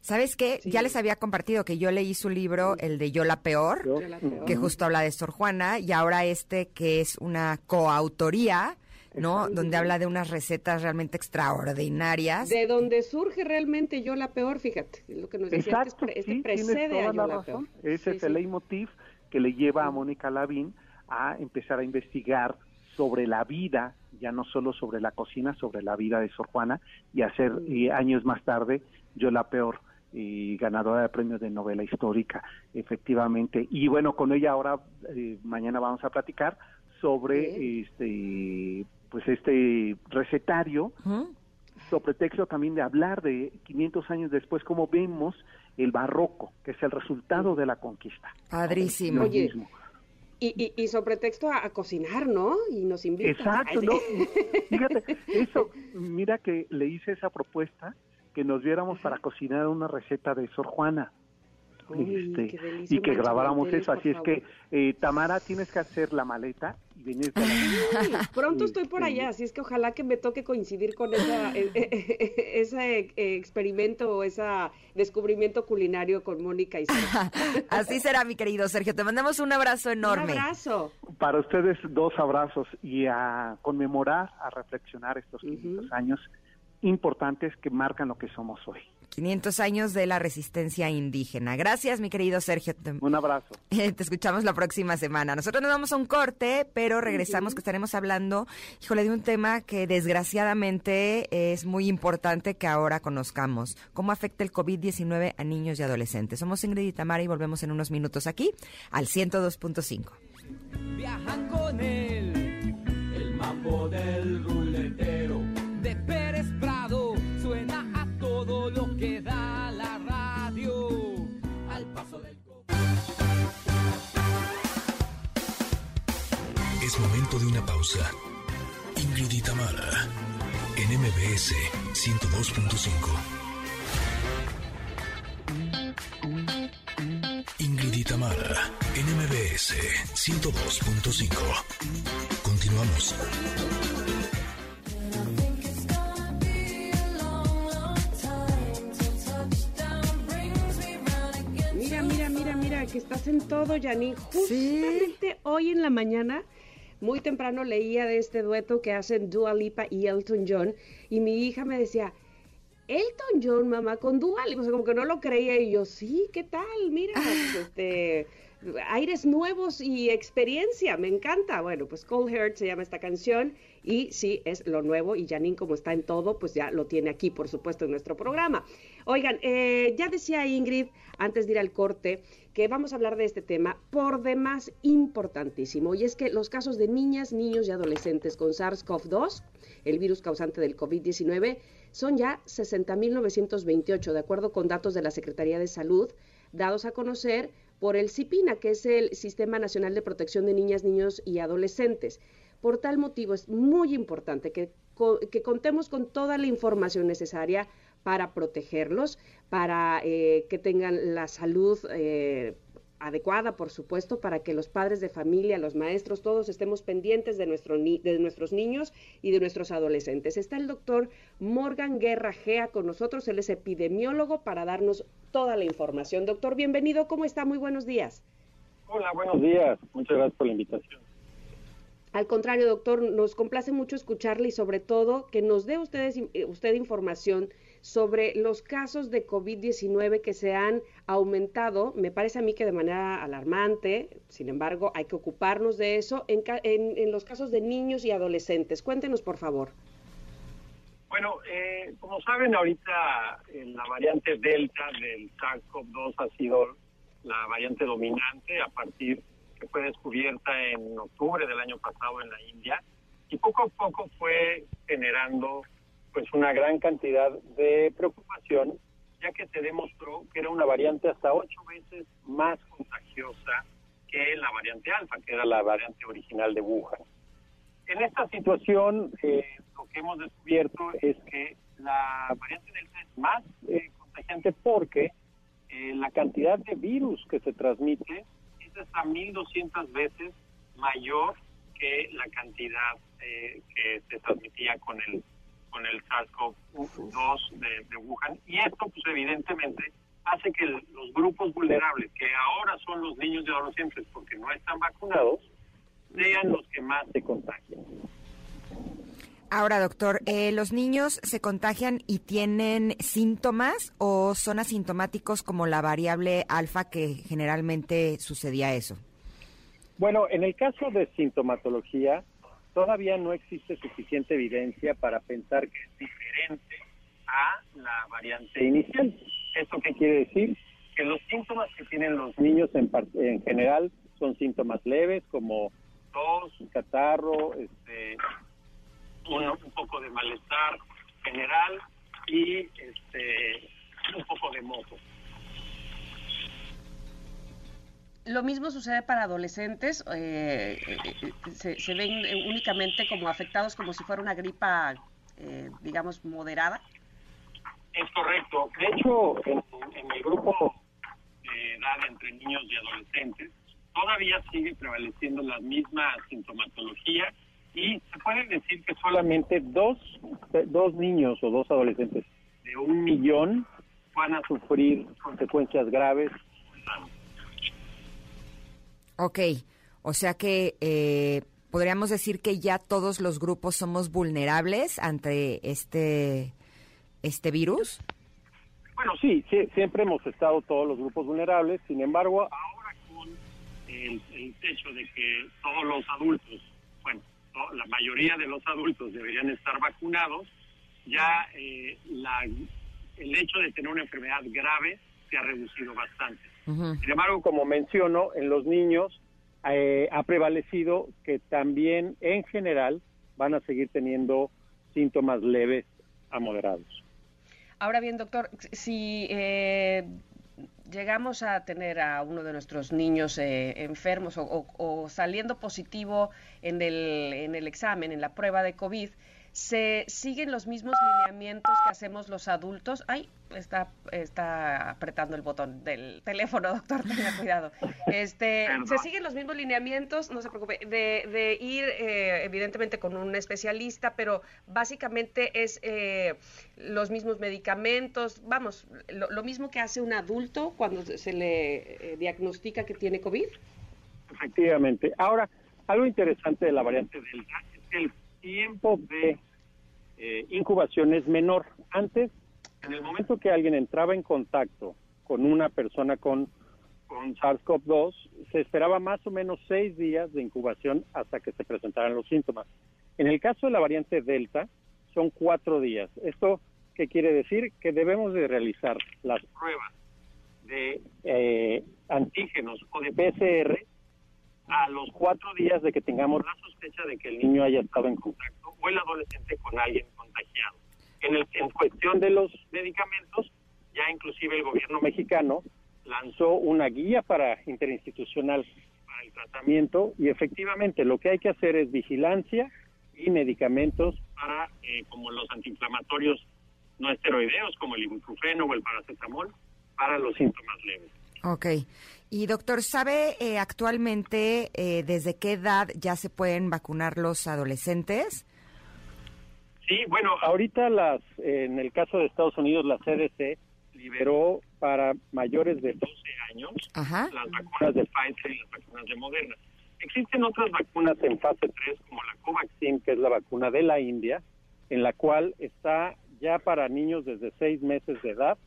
¿Sabes qué? Sí. Ya les había compartido que yo leí su libro, el de Yo la Peor, Yo- Yo que justo habla de Sor Juana, y ahora este que es una coautoría, ¿no? Donde habla de unas recetas realmente extraordinarias. De donde surge realmente yo la peor, fíjate, lo que nos decía Exacto, este, este sí, tienes precede a toda yo la la razón. peor. Ese Sí, es el leitmotiv que le lleva a Mónica Lavín a empezar a investigar sobre la vida, ya no solo sobre la cocina, sobre la vida de Sor Juana, y hacer y años más tarde Yo la Peor, y ganadora de premios de novela histórica, efectivamente. Y bueno, con ella ahora, eh, mañana vamos a platicar sobre este pues este recetario Ujú. sobre texto también de hablar de 500 años después cómo vemos el barroco, que es el resultado de la conquista. Padrísimo. Oye. Y, y, y sobre texto a, a cocinar, ¿no? Y nos invita. Exacto, ¿no? Fíjate, eso, mira que le hice esa propuesta que nos viéramos para cocinar una receta de Sor Juana. Uy, este, y que grabáramos eso. Así es que, eh, Tamara, tienes que hacer la maleta y venir la- Ay, pronto estoy por allá, así es que ojalá que me toque coincidir con esa, eh, eh, ese eh, experimento o ese descubrimiento culinario con Mónica y Sergio. Así será, mi querido Sergio. Te mandamos un abrazo enorme. Un abrazo. Para ustedes, dos abrazos y a conmemorar, a reflexionar estos 500 años importantes que marcan lo que somos hoy. 500 años de la resistencia indígena. Gracias, mi querido Sergio. Un abrazo. te escuchamos la próxima semana. Nosotros nos vamos a un corte, pero regresamos que estaremos hablando, híjole, de un tema que desgraciadamente es muy importante que ahora conozcamos. ¿Cómo afecta el COVID-19 a niños y adolescentes? Somos Ingrid y Tamara y volvemos en unos minutos aquí al 102.5. Viajan con él, el mambo del ruletero Es momento de una pausa. Ingrid y Tamara, en MBS 102.5. Ingrid y Tamara, en MBS 102.5. Continuamos. Mira, mira, mira, mira, que estás en todo, Janine. Justamente hoy en la mañana, muy temprano leía de este dueto que hacen Dua Lipa y Elton John, y mi hija me decía, Elton John, mamá, con Dua Lipa, o sea, como que no lo creía, y yo, sí, ¿qué tal? Mira, pues, este, aires nuevos y experiencia, me encanta. Bueno, pues Cold Heart se llama esta canción, y sí, es lo nuevo, y Janine, como está en todo, pues ya lo tiene aquí, por supuesto, en nuestro programa. Oigan, eh, ya decía Ingrid, antes de ir al corte, que vamos a hablar de este tema por demás importantísimo, y es que los casos de niñas, niños y adolescentes con SARS-CoV-2, el virus causante del COVID-19, son ya 60.928, de acuerdo con datos de la Secretaría de Salud, dados a conocer por el CIPINA, que es el Sistema Nacional de Protección de Niñas, Niños y Adolescentes. Por tal motivo es muy importante que, que contemos con toda la información necesaria para protegerlos, para eh, que tengan la salud eh, adecuada, por supuesto, para que los padres de familia, los maestros, todos estemos pendientes de, nuestro ni- de nuestros niños y de nuestros adolescentes. Está el doctor Morgan Guerra Gea con nosotros, él es epidemiólogo para darnos toda la información. Doctor, bienvenido, ¿cómo está? Muy buenos días. Hola, buenos días. Muchas gracias por la invitación. Al contrario, doctor, nos complace mucho escucharle y sobre todo que nos dé ustedes, eh, usted información sobre los casos de COVID-19 que se han aumentado, me parece a mí que de manera alarmante, sin embargo, hay que ocuparnos de eso en, en los casos de niños y adolescentes. Cuéntenos, por favor. Bueno, eh, como saben, ahorita eh, la variante Delta del SARS-CoV-2 ha sido la variante dominante a partir que fue descubierta en octubre del año pasado en la India y poco a poco fue generando pues una gran cantidad de preocupación ya que se demostró que era una variante hasta ocho veces más contagiosa que la variante alfa, que era la variante original de Wuhan. En esta situación, eh, lo que hemos descubierto es que la variante Delta es más eh, contagiante porque eh, la cantidad de virus que se transmite es hasta 1.200 veces mayor que la cantidad eh, que se transmitía con el con el SARS-CoV-2 de, de, Wuhan. Y esto, pues evidentemente, hace que los grupos vulnerables, que ahora son los niños y adolescentes porque no están vacunados, sean los que más se contagian. Ahora, doctor, eh, ¿los niños se contagian y tienen síntomas o son asintomáticos como la variable alfa que generalmente sucedía eso? Bueno, en el caso de sintomatología, todavía no existe suficiente evidencia para pensar que es diferente a la variante inicial. ¿Esto qué quiere decir? Que los síntomas que tienen los niños en, en general son síntomas leves como tos, catarro, este, un, un, poco de malestar general y este, un poco de moco. Lo mismo sucede para adolescentes, eh, se, se, ven únicamente como afectados como si fuera una gripa, eh, digamos, moderada. Es correcto. De hecho, en, en, el grupo de edad entre niños y adolescentes, todavía sigue prevaleciendo la misma sintomatología y se puede decir que solamente dos, dos niños o dos adolescentes de un millón van a sufrir consecuencias graves. Ok, o sea que eh, podríamos decir que ya todos los grupos somos vulnerables ante este, este virus. Bueno, sí, sí, siempre hemos estado todos los grupos vulnerables, sin embargo, ahora con el, hecho de que todos los adultos, bueno, la mayoría de los adultos deberían estar vacunados, ya eh, la, el hecho de tener una enfermedad grave se ha reducido bastante. Uh -huh. Sin embargo, como menciono, en los niños eh, ha prevalecido que también en general van a seguir teniendo síntomas leves a moderados. Ahora bien, doctor, si eh, llegamos a tener a uno de nuestros niños eh, enfermos o, o, o, saliendo positivo en el, en el examen, en la prueba de COVID, ¿se siguen los mismos lineamientos que hacemos los adultos? Ay, está, está apretando el botón del teléfono, doctor, tenga cuidado. Este, ¿Se siguen los mismos lineamientos? No se preocupe, de, de ir eh, evidentemente con un especialista, pero básicamente es eh, los mismos medicamentos, vamos, lo, lo, mismo que hace un adulto cuando se le eh, diagnostica que tiene COVID. Efectivamente. Ahora, algo interesante de la variante Delta es que el tiempo de eh, incubación es menor. Antes, en el momento que alguien entraba en contacto con una persona con, con SARS-CoV-2, se esperaba más o menos seis días de incubación hasta que se presentaran los síntomas. En el caso de la variante Delta, son cuatro días. ¿Esto qué quiere decir? Que debemos de realizar las pruebas de eh, antígenos o de PCR a los cuatro días de que tengamos la sospecha de que el niño haya estado en contacto o el adolescente con alguien contagiado. En, el, en cuestión de los medicamentos, ya inclusive el gobierno mexicano lanzó una guía para interinstitucional para el tratamiento y efectivamente lo que hay que hacer es vigilancia y medicamentos para eh, como los antiinflamatorios no esteroideos como el ibuprofeno o el paracetamol para los síntomas leves. Ok. Y doctor, ¿sabe eh, actualmente eh, desde qué edad ya se pueden vacunar los adolescentes? Sí, bueno, ahorita las, eh, en el caso de Estados Unidos, la CDC liberó para mayores de 12 años Ajá. las vacunas de Pfizer y las vacunas de Moderna. Existen otras vacunas en fase 3, como la Covaxin, que es la vacuna de la India, en la cual está ya para niños desde 6 meses de edad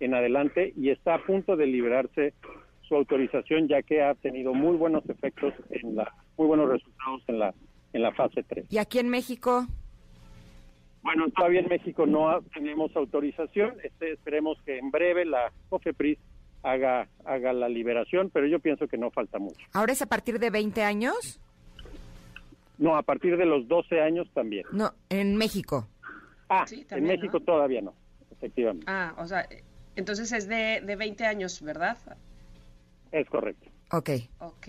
en adelante y está a punto de liberarse su autorización ya que ha tenido muy buenos efectos en la muy buenos resultados en la en la fase 3. ¿Y aquí en México? Bueno, todavía en México no tenemos autorización, este, esperemos que en breve la COFEPRIS haga haga la liberación, pero yo pienso que no falta mucho. ¿Ahora es a partir de 20 años? No, a partir de los 12 años también. No, en México. Ah, sí, también, en México ¿no? todavía no, efectivamente. Ah, o sea, entonces es de, de 20 años, ¿verdad? Es correcto. Ok. Ok.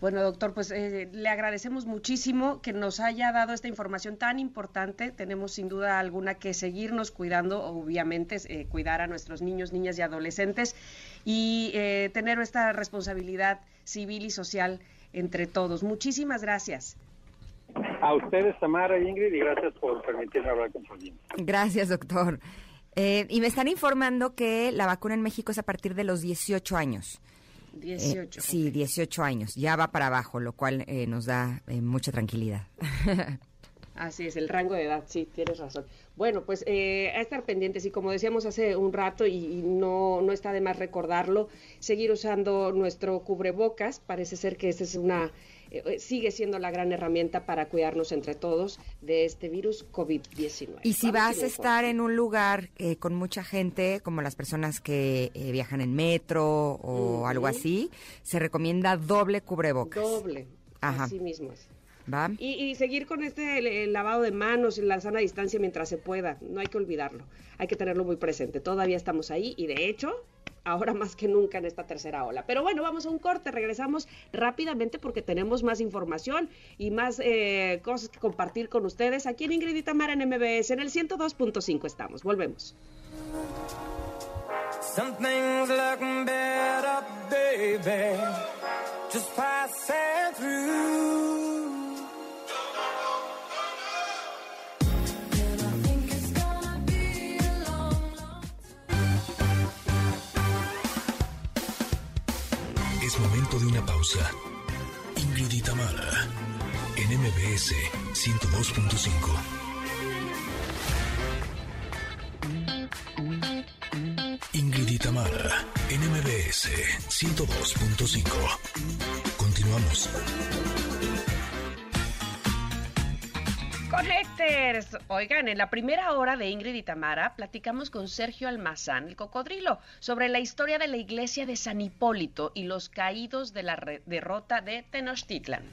Bueno, doctor, pues eh, le agradecemos muchísimo que nos haya dado esta información tan importante. Tenemos sin duda alguna que seguirnos cuidando, obviamente, eh, cuidar a nuestros niños, niñas y adolescentes y eh, tener esta responsabilidad civil y social entre todos. Muchísimas gracias. A ustedes, Tamara y Ingrid, y gracias por permitirme hablar con su Gracias, doctor. y me están informando que la vacuna en México es a partir de los 18 años. 18. Eh, sí, 18 años. Ya va para abajo, lo cual eh, nos da eh, mucha tranquilidad. Así es, el rango de edad, sí, tienes razón. Bueno, pues a estar pendientes y como decíamos hace un rato y, no, no está de más recordarlo, seguir usando nuestro cubrebocas, parece ser que esa es una eh, eh, sigue siendo la gran herramienta para cuidarnos entre todos de este virus COVID-19. Y si vas a estar en un lugar eh, con mucha gente, como las personas que viajan en metro o algo así, se recomienda doble cubrebocas. Doble, Ajá. así mismo es. ¿Va? Y, seguir con este lavado de manos y la sana distancia mientras se pueda, no hay que olvidarlo, hay que tenerlo muy presente. Todavía estamos ahí y de hecho ahora más que nunca en esta tercera ola. Pero bueno, vamos a un corte, regresamos rápidamente porque tenemos más información y más eh, cosas que compartir con ustedes aquí en Ingrid y Tamara en MBS, en el 102.5 estamos. Volvemos. De una pausa. Ingrid y Tamara, en MBS 102.5. Ingrid y Tamara, en MBS 102.5. Continuamos. Connectors. Oigan, en la primera hora de Ingrid y Tamara platicamos con Sergio Almazán, el cocodrilo, sobre la historia de la iglesia de San Hipólito y los caídos de la derrota de Tenochtitlan.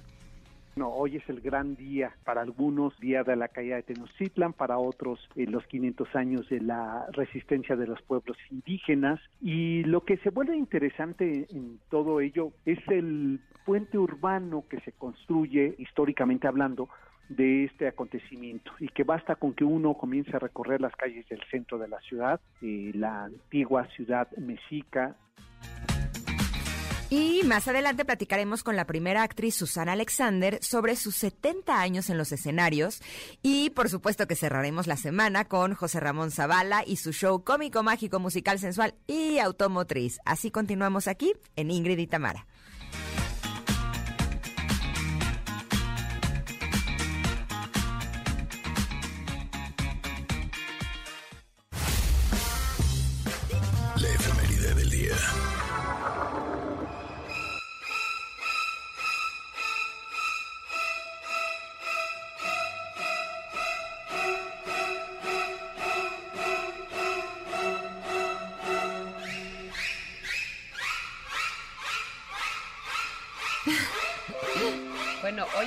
No, hoy es el gran día para algunos, día de la caída de Tenochtitlan, para otros eh, los 500 años de la resistencia de los pueblos indígenas. Y lo que se vuelve interesante en todo ello es el puente urbano que se construye, históricamente hablando, de este acontecimiento y que basta con que uno comience a recorrer las calles del centro de la ciudad, eh, la antigua ciudad mexica. Y más adelante platicaremos con la primera actriz Susana Alexander sobre sus 70 años en los escenarios y por supuesto que cerraremos la semana con José Ramón Zavala y su show cómico, mágico, musical, sensual y automotriz. Así continuamos aquí en Ingrid y Tamara.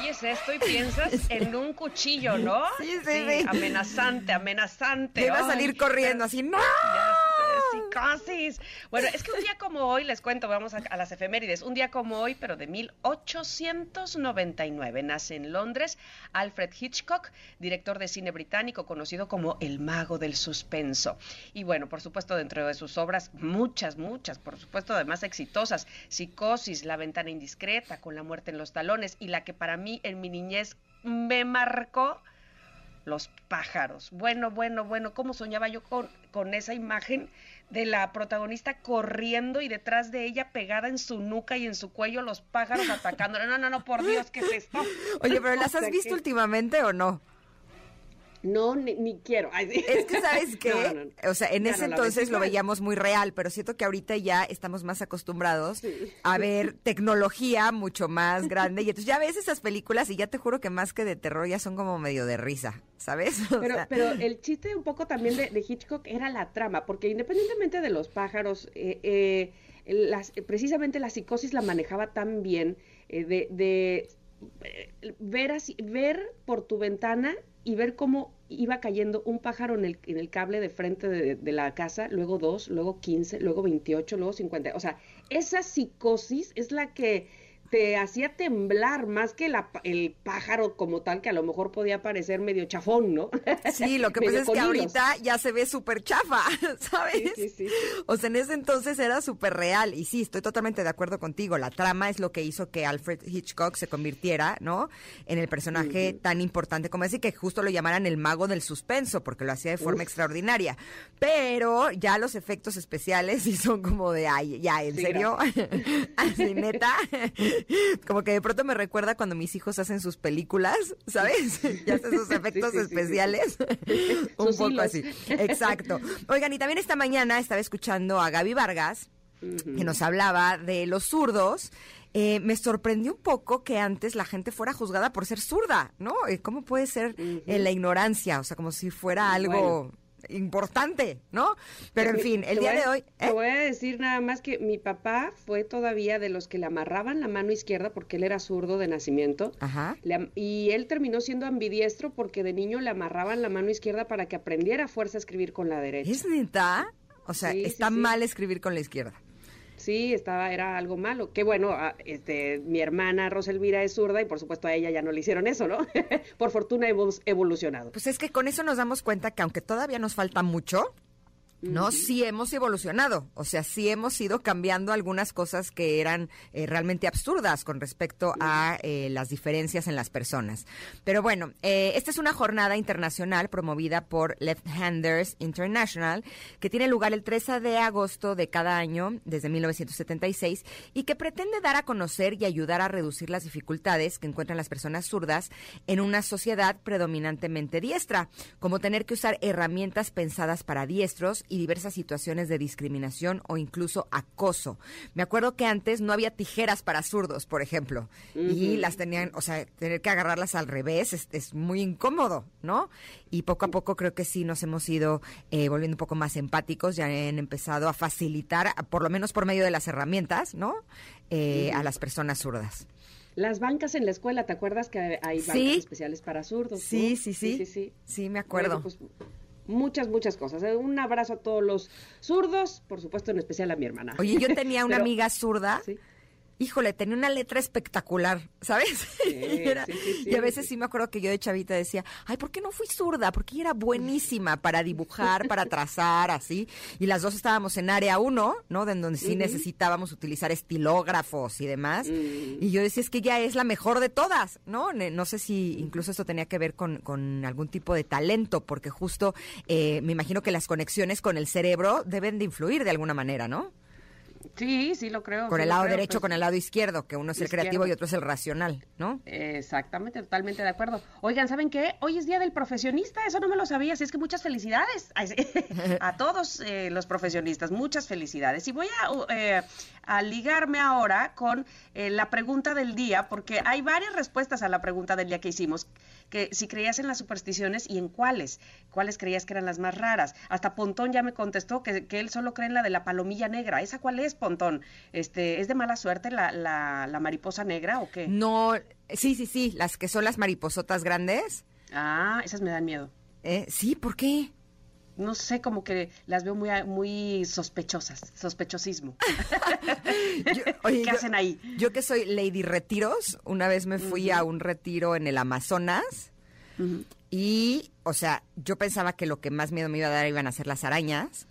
Oyes esto y piensas en un cuchillo, ¿no? Sí, sí, sí. Amenazante, amenazante. Te va a salir corriendo así, ¡no! Bueno, es que un día como hoy, les cuento, vamos a, las efemérides, un día como hoy, pero de 1899, nace en Londres Alfred Hitchcock, director de cine británico conocido como el mago del suspenso. Y bueno, por supuesto, dentro de sus obras, muchas, muchas, por supuesto, además exitosas, Psicosis, La ventana indiscreta, Con la muerte en los talones, y la que para mí en mi niñez me marcó los pájaros. Bueno, bueno, bueno, ¿cómo soñaba yo con, con esa imagen de la protagonista corriendo y detrás de ella pegada en su nuca y en su cuello los pájaros atacándola? No, no, no, por Dios, ¿qué es esto? Oye, pero ¿las has visto últimamente o no? No, ni, quiero. Es que, ¿sabes qué? O sea, en ese entonces lo veíamos muy real, pero siento que ahorita ya estamos más acostumbrados a ver tecnología mucho más grande. Y entonces ya ves esas películas y ya te juro que más que de terror ya son como medio de risa, ¿sabes? pero, pero el chiste un poco también de, Hitchcock era la trama, porque independientemente de los pájaros, eh, eh, las, precisamente la psicosis la manejaba tan bien eh, de, de ver, así, ver por tu ventana y ver cómo iba cayendo un pájaro en el, en el cable de frente de, la casa, luego dos, luego quince, luego veintiocho, luego cincuenta. O sea, esa psicosis es la que te hacía temblar más que la, el pájaro como tal, que a lo mejor podía parecer medio chafón, ¿no? Sí, lo que pasa es que ahorita ya se ve súper chafa, ¿sabes? Sí, sí, sí, O sea, en ese entonces era súper real. Y sí, estoy totalmente de acuerdo contigo. La trama es lo que hizo que Alfred Hitchcock se convirtiera, ¿no? En el personaje tan importante como ese, que justo lo llamaran el mago del suspenso, porque lo hacía de forma extraordinaria. Pero ya los efectos especiales sí son como de, ay, ya, ¿en serio? Así, neta. como que de pronto me recuerda cuando mis hijos hacen sus películas, ¿sabes? ya hacen sus efectos especiales. Un poco así. Exacto. Oigan, y también esta mañana estaba escuchando a Gaby Vargas, que nos hablaba de los zurdos. Eh, me sorprendió un poco que antes la gente fuera juzgada por ser zurda, ¿no? Eh, ¿Cómo puede ser en la ignorancia? O sea, como si fuera algo importante, ¿no? Pero en fin, el día de hoy... Te ¿eh? voy a decir nada más que mi papá fue todavía de los que le amarraban la mano izquierda porque él era zurdo de nacimiento. Ajá. y él terminó siendo ambidiestro porque de niño le amarraban la mano izquierda para que aprendiera a fuerza a escribir con la derecha. ¿Es neta? O sea, está mal escribir con la izquierda. Sí, estaba, era algo malo. Qué bueno, ah, este, mi hermana Roselvira es zurda y por supuesto a ella ya no le hicieron eso, ¿no? por fortuna hemos evolucionado. Pues es que con eso nos damos cuenta que aunque todavía nos falta mucho, ¿no? Sí hemos evolucionado, o sea, sí hemos ido cambiando algunas cosas que eran eh, realmente absurdas con respecto a eh, las diferencias en las personas. Pero bueno, eh, esta es una jornada internacional promovida por Left Handers International, que tiene lugar el 13 de agosto de cada año, desde 1976, y que pretende dar a conocer y ayudar a reducir las dificultades que encuentran las personas zurdas en una sociedad predominantemente diestra, como tener que usar herramientas pensadas para diestros y diversas situaciones de discriminación o incluso acoso. Me acuerdo que antes no había tijeras para zurdos, por ejemplo, y las tenían, o sea, tener que agarrarlas al revés es, muy incómodo, ¿no? Y poco a poco creo que sí nos hemos ido eh, volviendo un poco más empáticos, ya han empezado a facilitar, por lo menos por medio de las herramientas, ¿no? Eh, a las personas zurdas. Las bancas en la escuela, ¿te acuerdas que hay bancas especiales para zurdos? Sí, sí, sí, sí, sí, me acuerdo. Pues, muchas, muchas cosas. Eh, un abrazo a todos los zurdos, por supuesto en especial a mi hermana. Oye, yo tenía una amiga zurda. ¿Sí? Híjole, tenía una letra espectacular, ¿sabes? y a veces sí me acuerdo que yo de chavita decía, ay, ¿por qué no fui zurda? Porque ella era buenísima para dibujar, para trazar, así. Y las dos estábamos en área uno, ¿no? De donde sí necesitábamos utilizar estilógrafos y demás. Mm. Y yo decía, es que ella es la mejor de todas, ¿no? No sé si incluso esto tenía que ver con, con algún tipo de talento, porque justo eh, me imagino que las conexiones con el cerebro deben de influir de alguna manera, ¿no? Sí, sí lo creo. Con el lado derecho, pues. con el lado izquierdo, que uno es el creativo y otro es el racional, ¿no? Exactamente, totalmente de acuerdo. Oigan, ¿saben qué? Hoy es Día del Profesionista, eso no me lo sabía, así es que muchas felicidades a todos eh, los profesionistas, muchas felicidades. Y voy a, eh, a ligarme ahora con eh, la pregunta del día, porque hay varias respuestas a la pregunta del día que hicimos que si creías en las supersticiones y en cuáles, cuáles creías que eran las más raras. Hasta Pontón ya me contestó que, que él solo cree en la de la palomilla negra. ¿Esa cuál es, Pontón? Este, ¿Es de mala suerte la, la, la mariposa negra o qué? No, sí, sí, sí, las que son las mariposotas grandes. Ah, esas me dan miedo. Eh, sí, ¿por qué? No sé, como que las veo muy, muy sospechosas, sospechosismo. ¿Qué hacen ahí? Yo que soy Lady Retiros, una vez me fui a un retiro en el Amazonas y, o sea, yo pensaba que lo que más miedo me iba a dar iban a ser las arañas.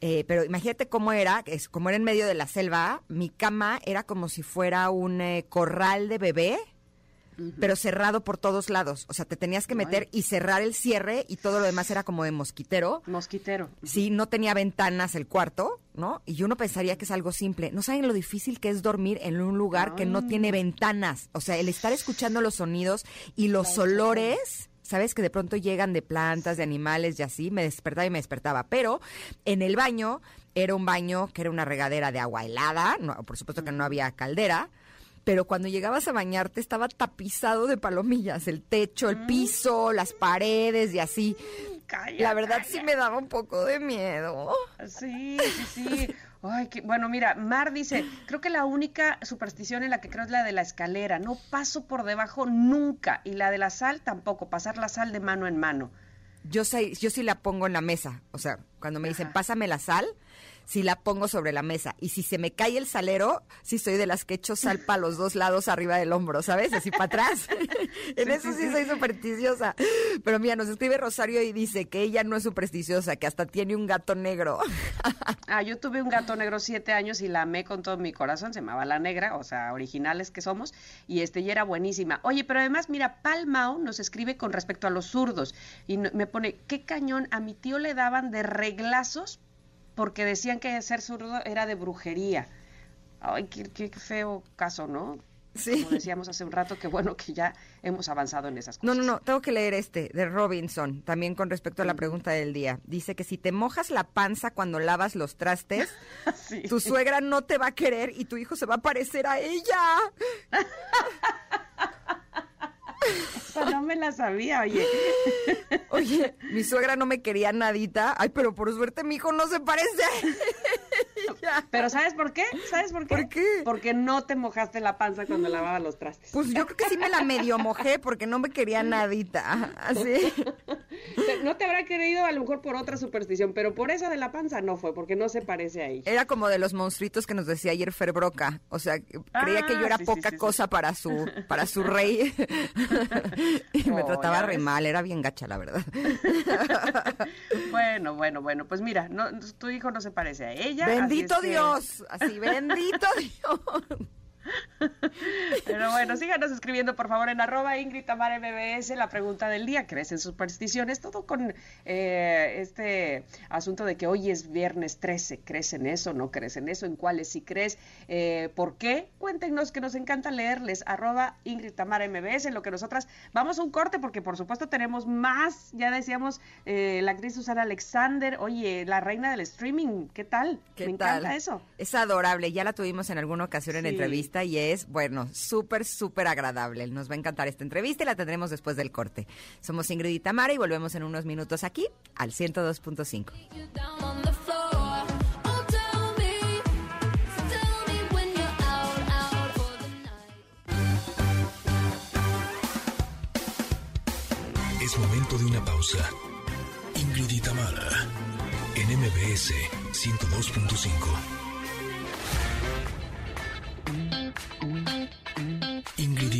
Eh, pero imagínate cómo era, es, como era en medio de la selva, mi cama era como si fuera un eh, corral de bebé pero cerrado por todos lados. O sea, te tenías que meter y cerrar el cierre y todo lo demás era como de mosquitero. Mosquitero. Sí, no tenía ventanas el cuarto, ¿no? Y uno pensaría que es algo simple. No saben lo difícil que es dormir en un lugar que no tiene ventanas. O sea, el estar escuchando los sonidos y los olores sabes que de pronto llegan de plantas, de animales y así, me despertaba y me despertaba. Pero en el baño era un baño que era una regadera de agua helada, no, por supuesto que no había caldera, pero cuando llegabas a bañarte estaba tapizado de palomillas, el techo, el piso, las paredes y así. la verdad sí me daba un poco de miedo. Sí, sí, sí. Ay, bueno, mira, Mar dice, creo que la única superstición en la que creo es la de la escalera. No paso por debajo nunca. Y la de la sal tampoco, pasar la sal de mano en mano. Yo, sé, yo sí la pongo en la mesa. O sea, cuando me dicen, pásame la sal, si la pongo sobre la mesa. Y si se me cae el salero, si soy de las que echo sal para los dos lados arriba del hombro, ¿sabes? Así para atrás. en eso sí, soy supersticiosa. Pero mira, nos escribe Rosario y dice que ella no es supersticiosa, que hasta tiene un gato negro. ah, yo tuve un gato negro siete años y la amé con todo mi corazón, se llamaba La Negra, o sea, originales que somos, y este, y era buenísima. Oye, pero además, mira, Palmao nos escribe con respecto a los zurdos, y me pone, qué cañón, a mi tío le daban de reglazos porque decían que ser zurdo era de brujería. Ay, qué, feo caso, ¿no? Sí. Como decíamos hace un rato, que bueno que ya hemos avanzado en esas cosas. No, no, no, tengo que leer este, de Robinson, también con respecto a la mm. pregunta del día. Dice que si te mojas la panza cuando lavas los trastes, tu suegra no te va a querer y tu hijo se va a parecer a ella. no me la sabía, oye. Oye, mi suegra no me quería nadita. Ay, pero por suerte mi hijo no se parece. Pero ¿sabes por qué? ¿Sabes por qué? ¿Por qué? Porque no te mojaste la panza cuando lavaba los trastes. Pues yo creo que sí me la medio mojé porque no me quería nadita. Así. No te habrá querido a lo mejor por otra superstición, pero por esa de la panza no fue, porque no se parece a ella. Era como de los monstruitos que nos decía ayer Ferbroca. O sea, creía que yo ah, era poca cosa para su para su rey. y me trataba re mal, era bien gacha, la verdad. bueno, bueno, bueno, pues mira, no, tu hijo no se parece a ella. Bendito Dios, así, bendito Dios. Pero bueno, síganos escribiendo por favor en arroba Ingrid Tamara MBS la pregunta del día. ¿Crees en supersticiones? Todo con eh, este asunto de que hoy es viernes 13. ¿Crees en eso? ¿No crees en eso? ¿En cuáles sí crees? Eh, ¿Por qué? Cuéntenos que nos encanta leerles. Arroba Ingrid Tamara MBS en lo que nosotras vamos a un corte porque por supuesto tenemos más. Ya decíamos eh, la actriz Susana Alexander. Oye, la reina del streaming. ¿Qué tal? Me encanta eso. Es adorable. Ya la tuvimos en alguna ocasión en entrevista y es, bueno, súper, súper agradable. Nos va a encantar esta entrevista y la tendremos después del corte. Somos Ingrid y Tamara y volvemos en unos minutos aquí al 102.5. Es momento de una pausa. Ingrid y Tamara en MBS 102.5.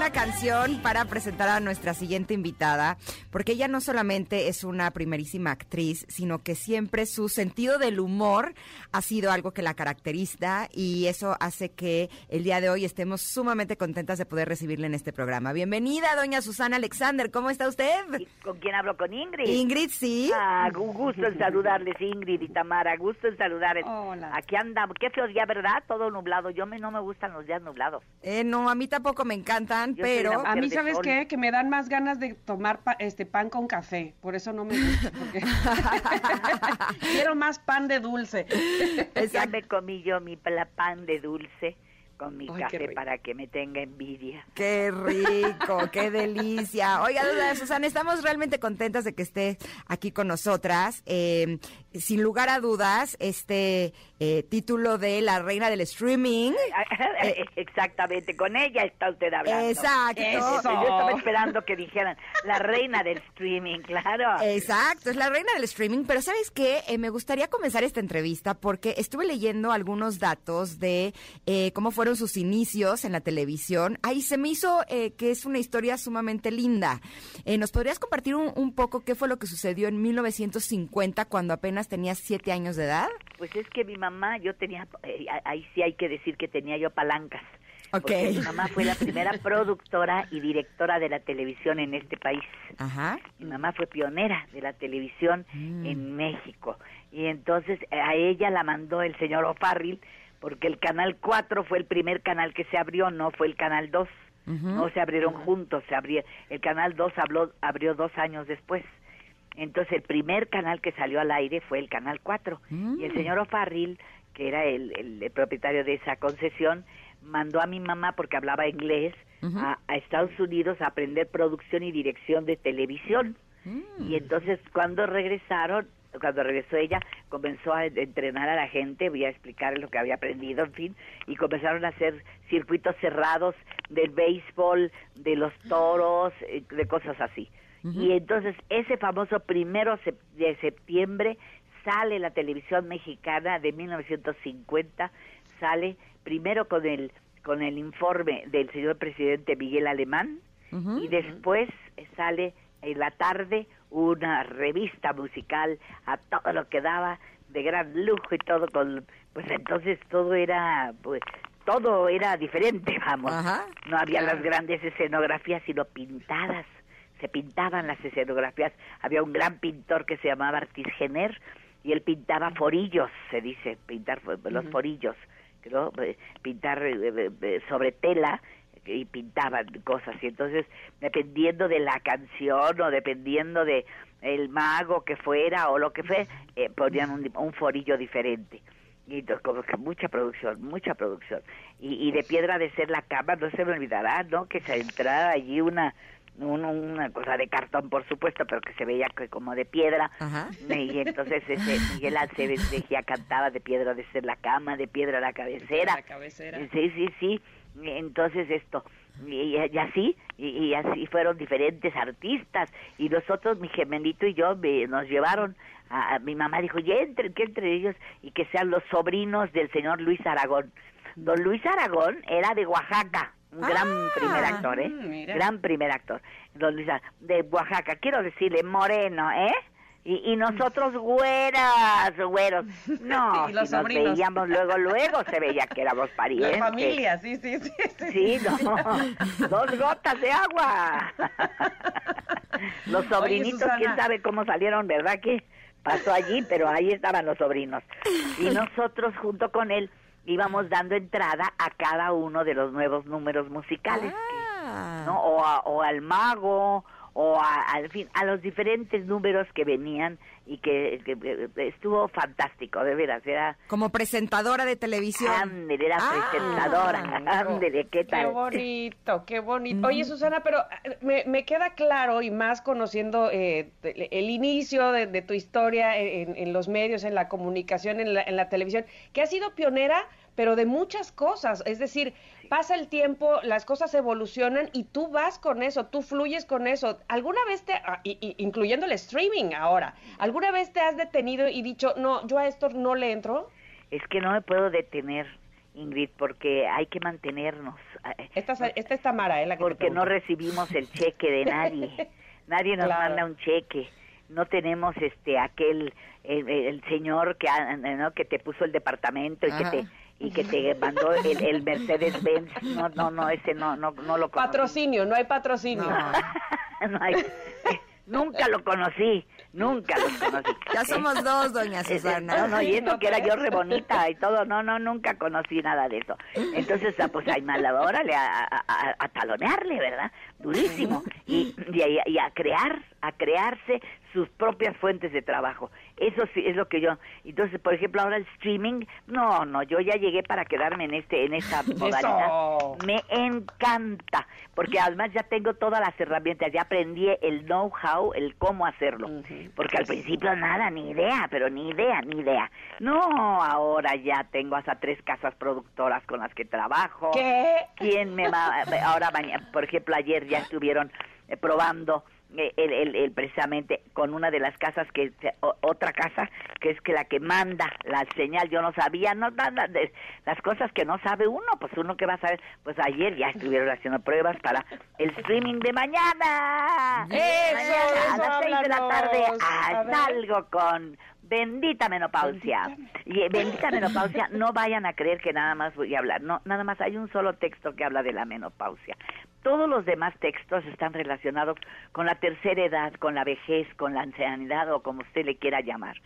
Buena canción para presentar a nuestra siguiente invitada, porque ella no solamente es una primerísima actriz, sino que siempre su sentido del humor ha sido algo que la caracteriza y eso hace que el día de hoy estemos sumamente contentas de poder recibirle en este programa. Bienvenida, doña Susana Alexander, ¿cómo está usted? ¿Con quién hablo? ¿Con Ingrid? Ingrid, sí. Ah, gusto en saludarles, Ingrid y Tamara, gusto en saludarles. Hola. Aquí andamos, qué feo día, ¿verdad? Todo nublado, yo me, no me gustan los días nublados. Eh, no, a mí tampoco me encantan, pero... A mí, ¿sabes qué? Que me dan más ganas de tomar este pan con café, por eso no me gusta, porque quiero más pan de dulce. ya me comí yo mi pan de dulce con mi café para que me tenga envidia. Qué rico, qué delicia. Oiga, Susana, estamos realmente contentas de que esté aquí con nosotras. Eh, sin lugar a dudas, este eh, título de la reina del streaming. Eh, exactamente, con ella está usted hablando. Exacto. Yo estaba esperando que dijeran la reina del streaming, claro. Exacto, es la reina del streaming, pero ¿sabes qué? Eh, me gustaría comenzar esta entrevista porque estuve leyendo algunos datos de cómo fueron sus inicios en la televisión. Ahí se me hizo que es una historia sumamente linda. ¿Nos podrías compartir un, un poco qué fue lo que sucedió en 1950 cuando apenas tenía siete años de edad? Pues es que mi mamá, yo tenía, eh, ahí sí hay que decir que tenía yo palancas. Okay. mi mamá fue la primera productora y directora de la televisión en este país. Ajá. Mi mamá fue pionera de la televisión mm. en México. Y entonces eh, a ella la mandó el señor O'Farrill porque el Canal 4 fue el primer canal que se abrió, no fue el Canal 2. No se abrieron juntos, se abrió, el Canal 2 abrió dos años después. Entonces el primer canal que salió al aire fue el Canal 4 y el mm. señor O'Farrill, que era el, propietario de esa concesión, mandó a mi mamá, porque hablaba inglés, a, Estados Unidos a aprender producción y dirección de televisión. Mm. Y entonces cuando regresaron, cuando regresó ella, comenzó a entrenar a la gente, voy a explicar lo que había aprendido, en fin, y comenzaron a hacer circuitos cerrados del béisbol, de los toros, eh, de cosas así. Y entonces ese famoso primero de septiembre sale la televisión mexicana de 1950, sale primero con el con el informe del señor presidente Miguel Alemán y después sale en la tarde una revista musical a todo lo que daba de gran lujo y todo con pues entonces todo era pues todo era diferente vamos. No había las grandes escenografías sino pintadas se pintaban las escenografías. Había un gran pintor que se llamaba Artis Gener y él pintaba forillos se dice pintar los forillos ¿no? Eh, pintar eh, eh, sobre tela y pintaban cosas. Y entonces dependiendo de la canción o dependiendo de el mago que fuera o lo que fue ponían un, forillo diferente. Y entonces como que mucha producción mucha producción. Y, y de piedra de ser la cama no se me olvidará no que se entrara allí una una cosa de cartón, por supuesto, pero que se veía como de piedra. Y entonces ese Miguel Aceves decía, cantaba de piedra de ser la cama, de piedra la cabecera. La cabecera. Sí, sí, sí. Entonces esto, y, así, y, así fueron diferentes artistas. Y nosotros, mi gemelito y yo, nos llevaron, a, mi mamá dijo, y entre, que entre ellos, y que sean los sobrinos del señor Luis Aragón. Don Luis Aragón era de Oaxaca un gran ah, primer actor, ¿eh? Mm, gran primer actor. Don Luis, de Oaxaca, quiero decirle, moreno, ¿eh? Y, y nosotros güeras, güeros. No, si nos veíamos luego, luego se veía que éramos parientes. La familia, sí, sí, sí. Sí, no, dos gotas de agua. Los sobrinitos, quién sabe cómo salieron, ¿verdad? Que pasó allí, pero ahí estaban los sobrinos. Y nosotros junto con él íbamos dando entrada a cada uno de los nuevos números musicales, ah. ¿no? O, o al mago, o al fin, a los diferentes números que venían y que, estuvo fantástico, de veras, era... Como presentadora de televisión. Ándele, era ah, presentadora, ándele, ¿qué tal? Qué bonito, qué bonito. Oye, Susana, pero eh, me, me queda claro, y más conociendo eh, el inicio de, tu historia en, en, los medios, en la comunicación, en la, en la televisión, que has sido pionera pero de muchas cosas. Es decir, pasa el tiempo, las cosas evolucionan y tú vas con eso, tú fluyes con eso. ¿Alguna vez te, ah, incluyendo el streaming ahora, alguna vez te has detenido y dicho, no, yo a esto no le entro? Es que no me puedo detener. Ingrid, porque hay que mantenernos. Esta, esta es Tamara, ¿eh? La porque no recibimos el cheque de nadie. nadie nos manda un cheque. No tenemos este aquel el, señor que ¿no? que te puso el departamento y que te y que te mandó el, el Mercedes Benz. No, no, no, ese no, no, no lo conocí. Patrocinio, no hay patrocinio. No, hay, nunca lo conocí, nunca lo conocí. Ya somos dos, doña Susana. No, no, y eso que era yo re bonita y todo, no, no, nunca conocí nada de eso. Entonces, ah, pues hay mal, órale, a, a, a, talonearle, ¿verdad? Durísimo. Y, y, y a crear, a crearse sus propias fuentes de trabajo. Eso sí es lo que yo. Entonces, por ejemplo, ahora el streaming, no, no, yo ya llegué para quedarme en este en esta modalidad. Me encanta, porque además ya tengo todas las herramientas, ya aprendí el know-how, el cómo hacerlo. Porque al principio nada, ni idea, pero ni idea, ni idea. No, ahora ya tengo hasta tres casas productoras con las que trabajo. ¿Qué? ¿Quién me va ahora por ejemplo, ayer ya estuvieron eh, probando eh, el, el, precisamente con una de las casas que otra casa que es que la que manda la señal. Yo no sabía no nada de las cosas que no sabe uno pues uno que va a saber. Pues ayer ya estuvieron haciendo pruebas para el streaming de mañana. Eso, a las seis de la tarde salgo con Bendita menopausia. Y eh, bendita menopausia, no vayan a creer que nada más voy a hablar. No, nada más hay un solo texto que habla de la menopausia. Todos los demás textos están relacionados con la tercera edad, con la vejez, con la ancianidad o como usted le quiera llamar.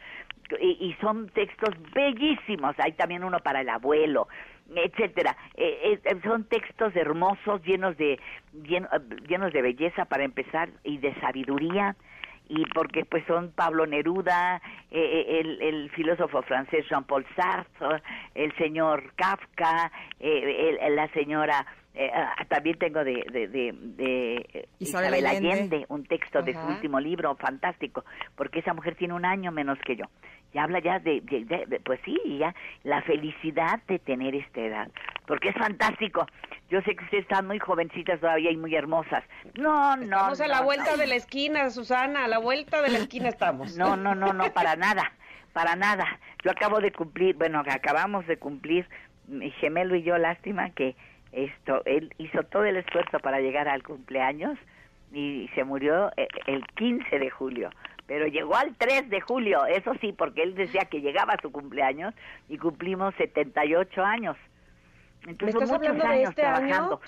Y, son textos bellísimos. Hay también uno para el abuelo, etcétera. Eh, eh, son textos hermosos, llenos de llenos de belleza para empezar y de sabiduría y porque pues son Pablo Neruda, eh, eh, el, el, filósofo francés Jean-Paul Sartre, el señor Kafka, eh, la señora ah, también tengo de, de, de, Isabel, Allende. un texto de su último libro, fantástico, porque esa mujer tiene un año menos que yo y habla ya de, pues sí, ya la felicidad de tener esta edad, porque es fantástico. Yo sé que ustedes están muy jovencitas todavía y muy hermosas. No, no. Estamos a la vuelta de la esquina, Susana, a la vuelta de la esquina estamos. No, no, no, no, para nada, para nada. Yo acabo de cumplir, bueno, acabamos de cumplir, mi gemelo y yo, lástima que esto, él hizo todo el esfuerzo para llegar al cumpleaños y se murió eh, el 15 de julio pero llegó al 3 de julio, eso sí, porque él decía que llegaba a su cumpleaños y cumplimos 78 años. Entonces, muchos años este trabajando,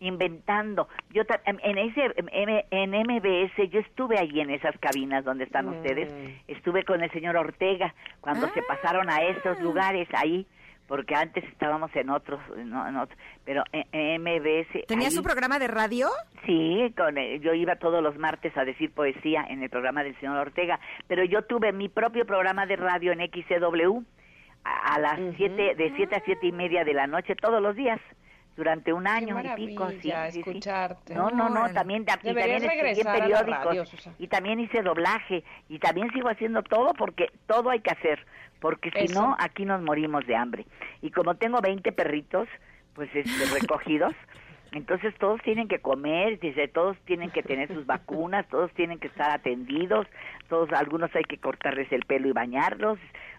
inventando. Yo en ese en MBS yo estuve allí en esas cabinas donde están mm. ustedes. Estuve con el señor Ortega cuando se pasaron a esos ah. lugares ahí porque antes estábamos en otros, no, en otros pero en, MBS. ¿Tenía su programa de radio? Sí, con, eh, yo iba todos los martes a decir poesía en el programa del señor Ortega, pero yo tuve mi propio programa de radio en XCW a, las siete, de siete a siete y media de la noche todos los días durante un año y pico, sí, escucharte. No, no, no, también, también estudié periódicos y también hice doblaje y también sigo haciendo todo porque todo hay que hacer porque si no, aquí nos morimos de hambre. Y como tengo 20 perritos, pues este, recogidos, entonces todos tienen que comer, dice, todos tienen que tener sus vacunas, todos tienen que estar atendidos, todos, algunos hay que cortarles el pelo y bañarlos,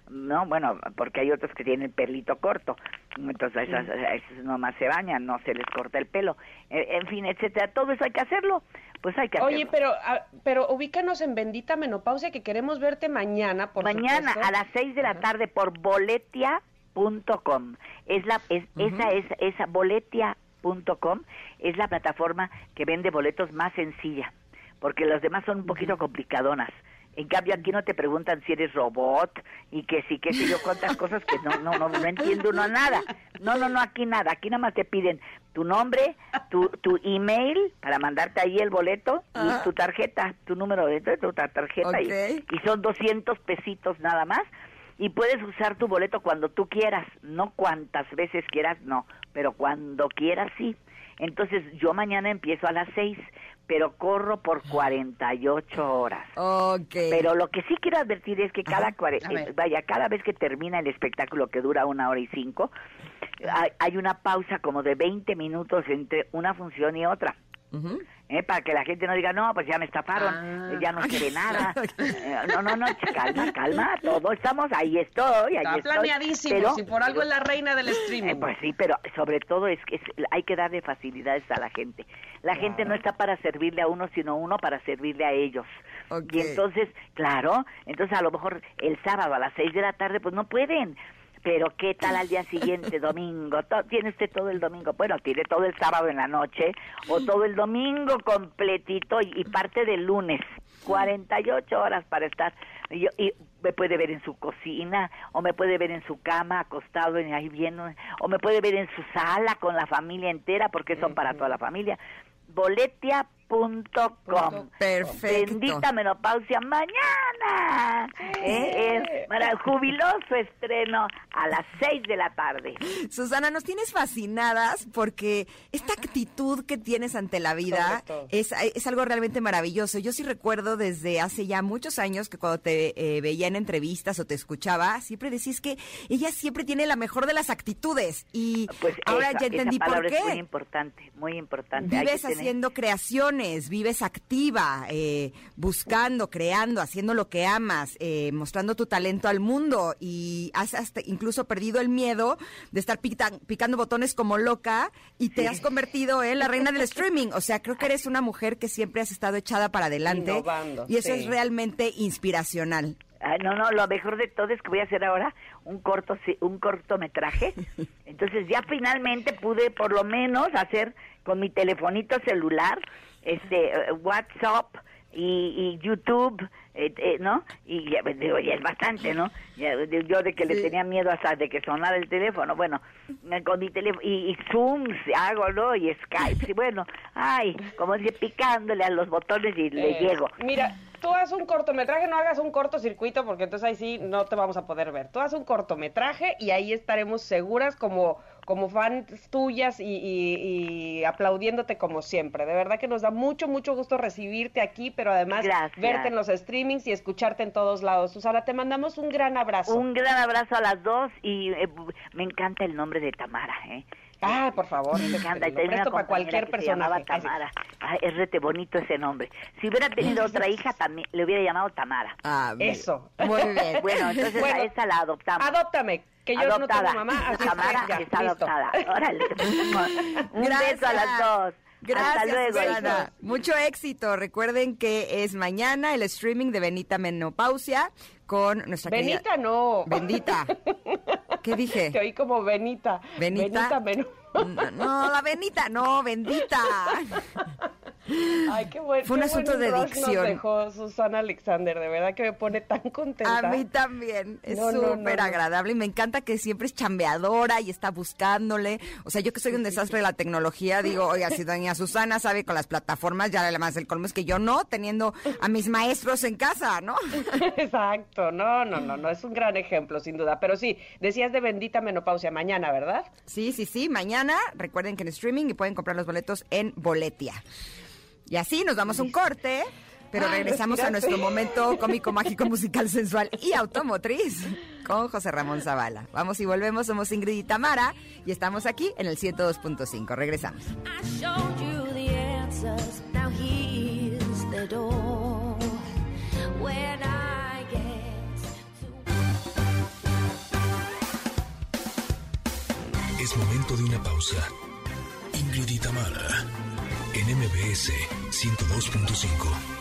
no, bueno, porque hay otros que tienen pelito corto, entonces esos, esos nomás se bañan, no se les corta el pelo, e, en fin, etcétera, todo eso hay que hacerlo, pues hay que Oye, pero, ah, pero ubícanos en Bendita Menopausia que queremos verte mañana, por Mañana a las seis de la tarde por boletia.com. Es la, es, esa es, esa es la plataforma que vende boletos más sencilla, porque las demás son un poquito complicadonas. En cambio, aquí no te preguntan si eres robot y que sí, que sé yo, cuántas cosas que no, no, no, no entiendo uno nada. No, no, no, aquí nada. Aquí nada más te piden tu nombre, tu, tu email para mandarte ahí el boleto y tu tarjeta, tu número de tu tarjeta. Y, y son 200 pesitos nada más. Y puedes usar tu boleto cuando tú quieras, no cuantas veces quieras, no, pero cuando quieras sí. Entonces yo mañana empiezo a las seis pero corro por 48 horas. Okay. Pero lo que sí quiero advertir es que cada eh, vaya cada vez que termina el espectáculo que dura una hora y cinco, hay, una pausa como de 20 minutos entre una función y otra. ¿Eh? para que la gente no diga, no, pues ya me estafaron, ah. ya no quiere nada. Eh, no, no, no, calma, calma, todos estamos, ahí estoy, ahí Está planeadísimo, si por algo es la reina del streaming. Eh, pues sí, pero sobre todo es que hay que darle facilidades a la gente. La gente no está para servirle a uno, sino uno para servirle a ellos. Y entonces, claro, entonces a lo mejor el sábado a las seis de la tarde, pues no pueden pero ¿qué tal al día siguiente, domingo? ¿Tiene usted todo el domingo? Bueno, tiene todo el sábado en la noche o todo el domingo completito y, parte del lunes. 48 horas para estar y, y, me puede ver en su cocina o me puede ver en su cama acostado en ahí viendo o me puede ver en su sala con la familia entera porque son para toda la familia boletia.com. Perfecto. Bendita menopausia mañana. ¿eh? para el jubiloso estreno a las seis de la tarde. Susana, nos tienes fascinadas porque esta actitud que tienes ante la vida es, es, algo realmente maravilloso. Yo sí recuerdo desde hace ya muchos años que cuando te eh, veía en entrevistas o te escuchaba, siempre decís que ella siempre tiene la mejor de las actitudes. Y pues ahora ya entendí por qué. Es muy importante, muy importante. Vives haciendo vives activa, eh, buscando, creando, haciendo lo que amas, eh, mostrando tu talento al mundo y has hasta incluso perdido el miedo de estar picando botones como loca y te has convertido en la reina del streaming. O sea, creo que eres una mujer que siempre has estado echada para adelante y eso es realmente inspiracional. no, no, lo mejor de todo es que voy a hacer ahora un corto un cortometraje. Entonces ya finalmente pude por lo menos hacer con mi telefonito celular, este WhatsApp y, y YouTube, eh, eh, ¿no? Y ya, pues, digo, ya es bastante, ¿no? Ya, yo de que le tenía miedo hasta de que sonara el teléfono, bueno, me- con mi teléfono, y, y Zooms hago, ¿no? Y Skype, y bueno, ay, como dice, picándole a los botones y le Eh, llego. Mira, tú haz un cortometraje, no hagas un cortocircuito porque entonces ahí sí no te vamos a poder ver. Tú haz un cortometraje y ahí estaremos seguras como, como fans tuyas y, y- y aplaudiéndote como siempre. De verdad que nos da mucho, mucho gusto recibirte aquí, pero además Gracias. verte en los streamings y escucharte en todos lados. Susana, te mandamos un gran abrazo. Un gran abrazo a las dos y eh, me encanta el nombre de Tamara, ¿eh? Ah, por favor. Me encanta. te presto para cualquier sí. Tamara. Ay, es rete bonito ese nombre. Si hubiera tenido otra hija, también le hubiera llamado Tamara. Ah. Eso. Muy bien. Bueno, entonces Bueno, a esa la adoptamos. Adóptame, que yo adoptada. no tengo mamá, así que Tamara ya, está listo. adoptada. Órale. Un Gracias. beso a las dos. Gracias, Hasta luego. Susana. hijos. Mucho éxito. Recuerden que es mañana el streaming de Benita Menopausia con nuestra querida- Benita no. Bendita. ¿Qué dije? Te oí como Benita. Benita. Benita menos. No, no, la Benita, no, bendita. Ay, qué bueno. Fue un asunto de Nos dicción. dejó Susana Alexander, de verdad que me pone tan contenta. A mí también, es No, súper no. agradable y me encanta que siempre es chambeadora y está buscándole. O sea, yo que soy un desastre de la tecnología, digo, oiga, si doña Susana sabe con las plataformas, ya además el colmo es que yo no, teniendo a mis maestros en casa, ¿no? Exacto, no, no, no, no, es un gran ejemplo, sin duda. Pero sí, decías de bendita menopausia mañana, ¿verdad? Sí, sí, sí, mañana recuerden que en streaming y pueden comprar los boletos en Boletia. Y así nos damos un corte. Pero Ay, regresamos a nuestro momento cómico, mágico, musical, sensual y automotriz con José Ramón Zavala. Vamos y volvemos, somos Ingrid y Tamara y estamos aquí en el 102.5. Regresamos. I showed Momento de una pausa. Ingrid y Tamara, en MBS 102.5.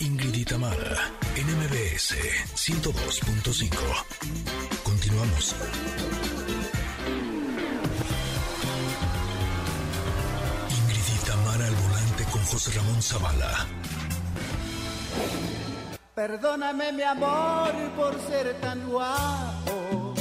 Ingrid y Tamara, en MBS 102.5. Continuamos. Ingrid y Tamara al volante con José Ramón Zavala. Perdóname mi amor por ser tan guapo.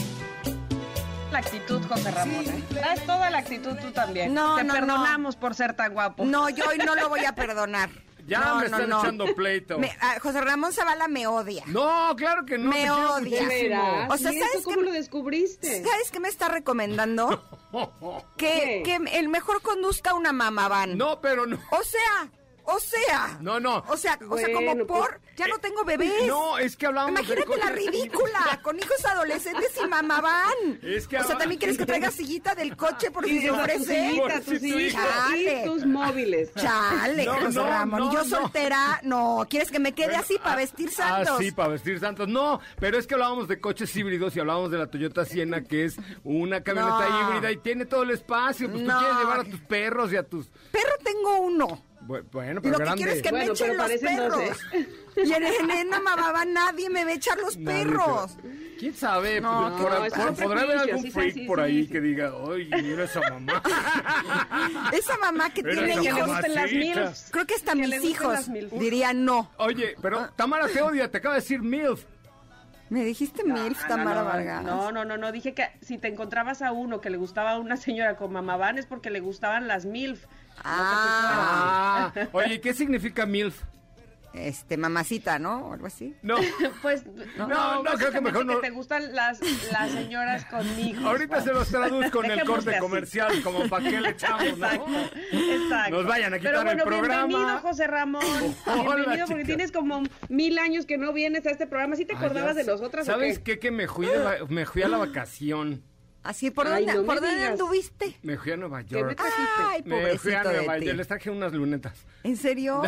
La actitud, José Ramón. ¿eh? Traes toda la actitud tú también. No, Te no, no. perdonamos por ser tan guapo. No, yo hoy no lo voy a perdonar. Ya No, me no, están no. echando pleito. Me- ah, José Ramón Zavala me odia. No, claro que no. Me odia. O sea, ¿Y ¿sabes cómo lo descubriste? ¿Sabes qué me está recomendando? Que, ¿Qué? que el mejor conduzca una mamaván. No, pero no. O sea, o sea. No, no. O sea, o sea, como por, ya no tengo bebés. No, es que hablábamos de Imagínate la coches. ridícula, con hijos adolescentes y mamaván. Es que o sea, también quieres que traiga sillita del coche por si se tus ofrece. tu sillitas Chale. y tus móviles. Chale, No, José no, Ramón. no, y yo no. soltera, no. ¿Quieres que me quede así para vestir santos? Ah, sí, para vestir santos. No, pero es que hablábamos de coches híbridos y hablábamos de la Toyota Siena, que es una camioneta No. híbrida y tiene todo el espacio. Pues No. tú quieres llevar a tus perros y a tus... Perro tengo uno. Bu- Bueno, Y pero lo que grande. quiero es que me echen los dos, perros. Y en, en, en nadie me va a echar los Nadie perros. te- ¿Quién sabe? No, que por- no, por- podrá haber algún sí, freak sí, por sí, ahí sí. que diga, ay, mira esa mamá. Esa mamá que Mira tiene Que hijos. gusten las milfs. Creo que hasta Que mis hijos milf. dirían no. Oye, pero Tamara te odia, te acaba de decir MILF. Me dijiste MILF, Tamara Vargas. No, no, no, no. Dije que si te encontrabas a uno que le gustaba a una señora con mamaván es porque le gustaban las MILF. Ah, Ah, oye, ¿qué significa MILF? este, mamacita, ¿no? O algo así. No. Pues No, no, creo que mejor no. te gustan las, las señoras con hijos. Ahorita se los traduzco en el corte así. comercial, como para qué le echamos, ¿no? Exacto, exacto. Nos vayan a quitar Pero bueno, el programa. bienvenido, José Ramón. Hola, bienvenido, porque tienes como mil años que no vienes a este programa. ¿Sí te Ah, acordabas de sé. nosotras o ¿Sabes qué? qué? Que me fui, de me fui a la vacación. Así, ¿por Ay, dónde, no ¿por dónde anduviste? Me fui a Nueva ¿Qué me York. Ay, Me fui a Nueva. York. Les traje unas lunetas. ¿En serio?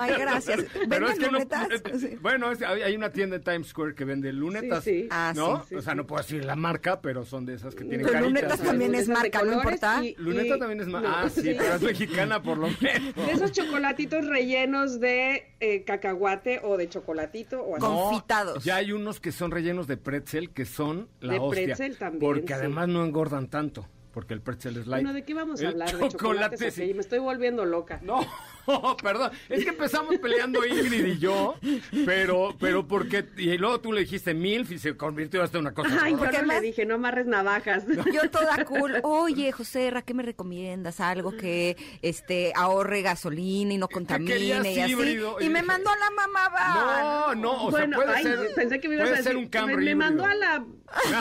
Ay, gracias. ¿Venden es que lunetas? Sí. bueno, es- hay una tienda en Times Square que vende lunetas, Sí, sí. Ah, ¿no? sí, o sea, no puedo decir la marca, pero son de esas que tienen Pero caritas. lunetas también es marca, ¿no importa? Luneta también es no, ah, sí, pero es mexicana por lo menos. De esos chocolatitos rellenos de eh, cacahuate o de chocolatito o así. No, confitados. Ya hay unos que son rellenos de pretzel que son la De hostia. pretzel también, Porque sí. además no engordan tanto. porque el pretzel es light. Bueno, ¿de qué vamos a El hablar? De chocolates, chocolate, sí. ok, Me estoy volviendo loca. No, perdón, es que empezamos peleando Ingrid y yo, pero, pero porque, y luego tú le dijiste milf y se convirtió hasta en una cosa. Ay, no le dije, no amarres navajas. Yo toda cool. Oye, José, ¿qué me recomiendas? Algo que este ahorre gasolina y no contamine y así. híbrido, y Y me dije- mandó a la mamá No, no, o bueno, sea, puede ay, ser, pensé que me ibas puede a ser decir, un Camry me, me mandó a la...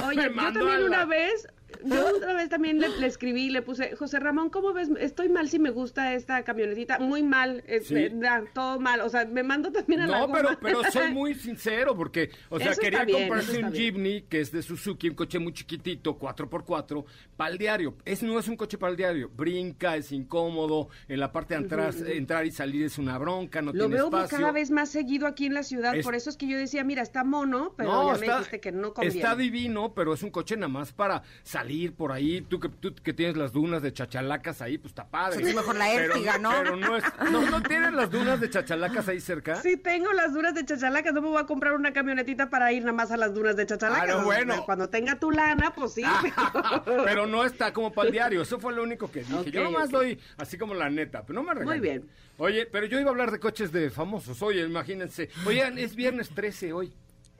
Oye, yo también una vez, yo otra vez también le, le escribí le puse, José Ramón, ¿cómo ves? Estoy mal si me gusta esta camionetita, muy mal, es- Sí. da, todo mal, o sea, me mandó también a la No, pero, pero soy muy sincero porque, o sea, Eso quería bien, comprarse un. Jeepney que es de Suzuki, un coche muy chiquitito, 4x4, para el diario. Es, no es un coche para el diario. Brinca, es incómodo, en la parte de atrás, entrar y salir es una bronca, no Lo tiene veo espacio. cada vez más seguido aquí en la ciudad, Es- por eso es que yo decía, mira, está mono, pero No, ya me dijiste que no conviene. Está divino, pero es un coche nada más para salir por ahí. Tú que, tú que tienes las dunas de chachalacas ahí, pues está padre. Es mejor la Pero- Ertiga, ¿no? Pero no es... No, ¿no tienes las dunas de chachalacas ahí cerca? Sí, tengo las dunas de chachalacas, no me voy a comprar una camionetita para ir nada más a las dunas de chachalacas. Ah, no, bueno. Cuando tenga tu lana, pues sí. pero no está como para el diario. Eso fue lo único que dije. yo nomás doy así como la neta, pero no me regañes. Muy bien. Oye, pero yo iba a hablar de coches de famosos. Oye, imagínense. Oigan, es viernes 13 hoy.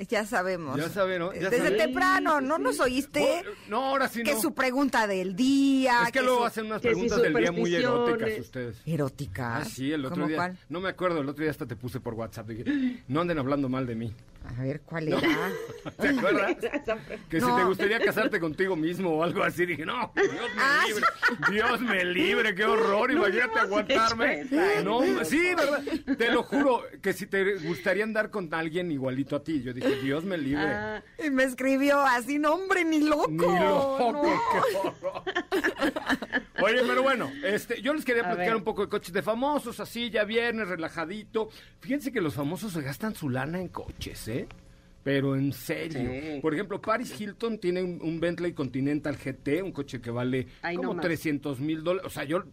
Ya sabemos. Ya saben, ¿no? Ya Desde saben. temprano, ¿no nos oíste? No, ahora sí Que no. su pregunta del día. Es que luego su- hacen unas que si preguntas del día muy eróticas ustedes. ¿Eróticas? Ah, sí, el otro ¿Cómo día. cuál? No me acuerdo, el otro día hasta te puse por WhatsApp. Dije, no anden hablando mal de mí. A ver, ¿cuál No. era? ¿Te acuerdas? Que si No. te gustaría casarte contigo mismo o algo así. Dije, no, Dios me Ah, libre. Dios me libre, qué horror. No Imagínate aguantarme. esa, No, sí. ¿verdad? Te lo juro, que si te gustaría andar con alguien igualito a ti. Yo dije, Dios me libre. Ah, Y me escribió así, no hombre, ni loco. Ni loco, no. qué horror. Oye, pero bueno, este, yo les quería platicar un poco de coches de famosos, así ya viernes, relajadito. Fíjense que los famosos se gastan su lana en coches, ¿eh? Pero en serio. Sí. Por ejemplo, Paris Hilton tiene un, un Bentley Continental GT, un coche que vale Ay, no como más. 300 mil dólares. O sea, yo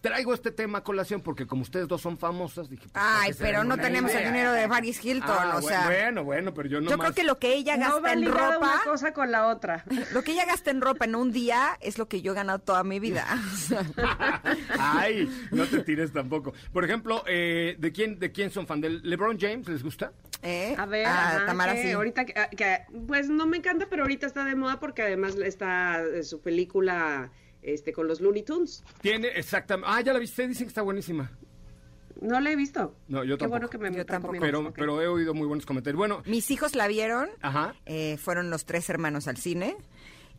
traigo este tema a colación porque como ustedes dos son famosas, dije... pues, Ay, pero no tenemos el dinero de Paris Hilton, Ah, o sea. Bueno, bueno, pero yo no Yo creo que lo que ella no gasta va en ropa, una cosa con la otra. lo que ella gasta en ropa en un día es lo que yo he ganado toda mi vida. Ay, no te tires tampoco. Por ejemplo, eh, ¿de quién de quién son fan? ¿Del LeBron James les gusta? ¿Eh? A ver, Ah, ajá, Tamara que sí. ahorita que, que, pues no me encanta, pero ahorita está de moda porque además está eh, su película este con los Looney Tunes. Tiene exactamente. Ah, ya la viste, dicen que está buenísima. No la he visto. No, yo Qué tampoco. bueno que me Yo tampoco. Pero pero he oído muy buenos comentarios. Bueno, Mis hijos la vieron, ajá. eh, fueron los tres hermanos al cine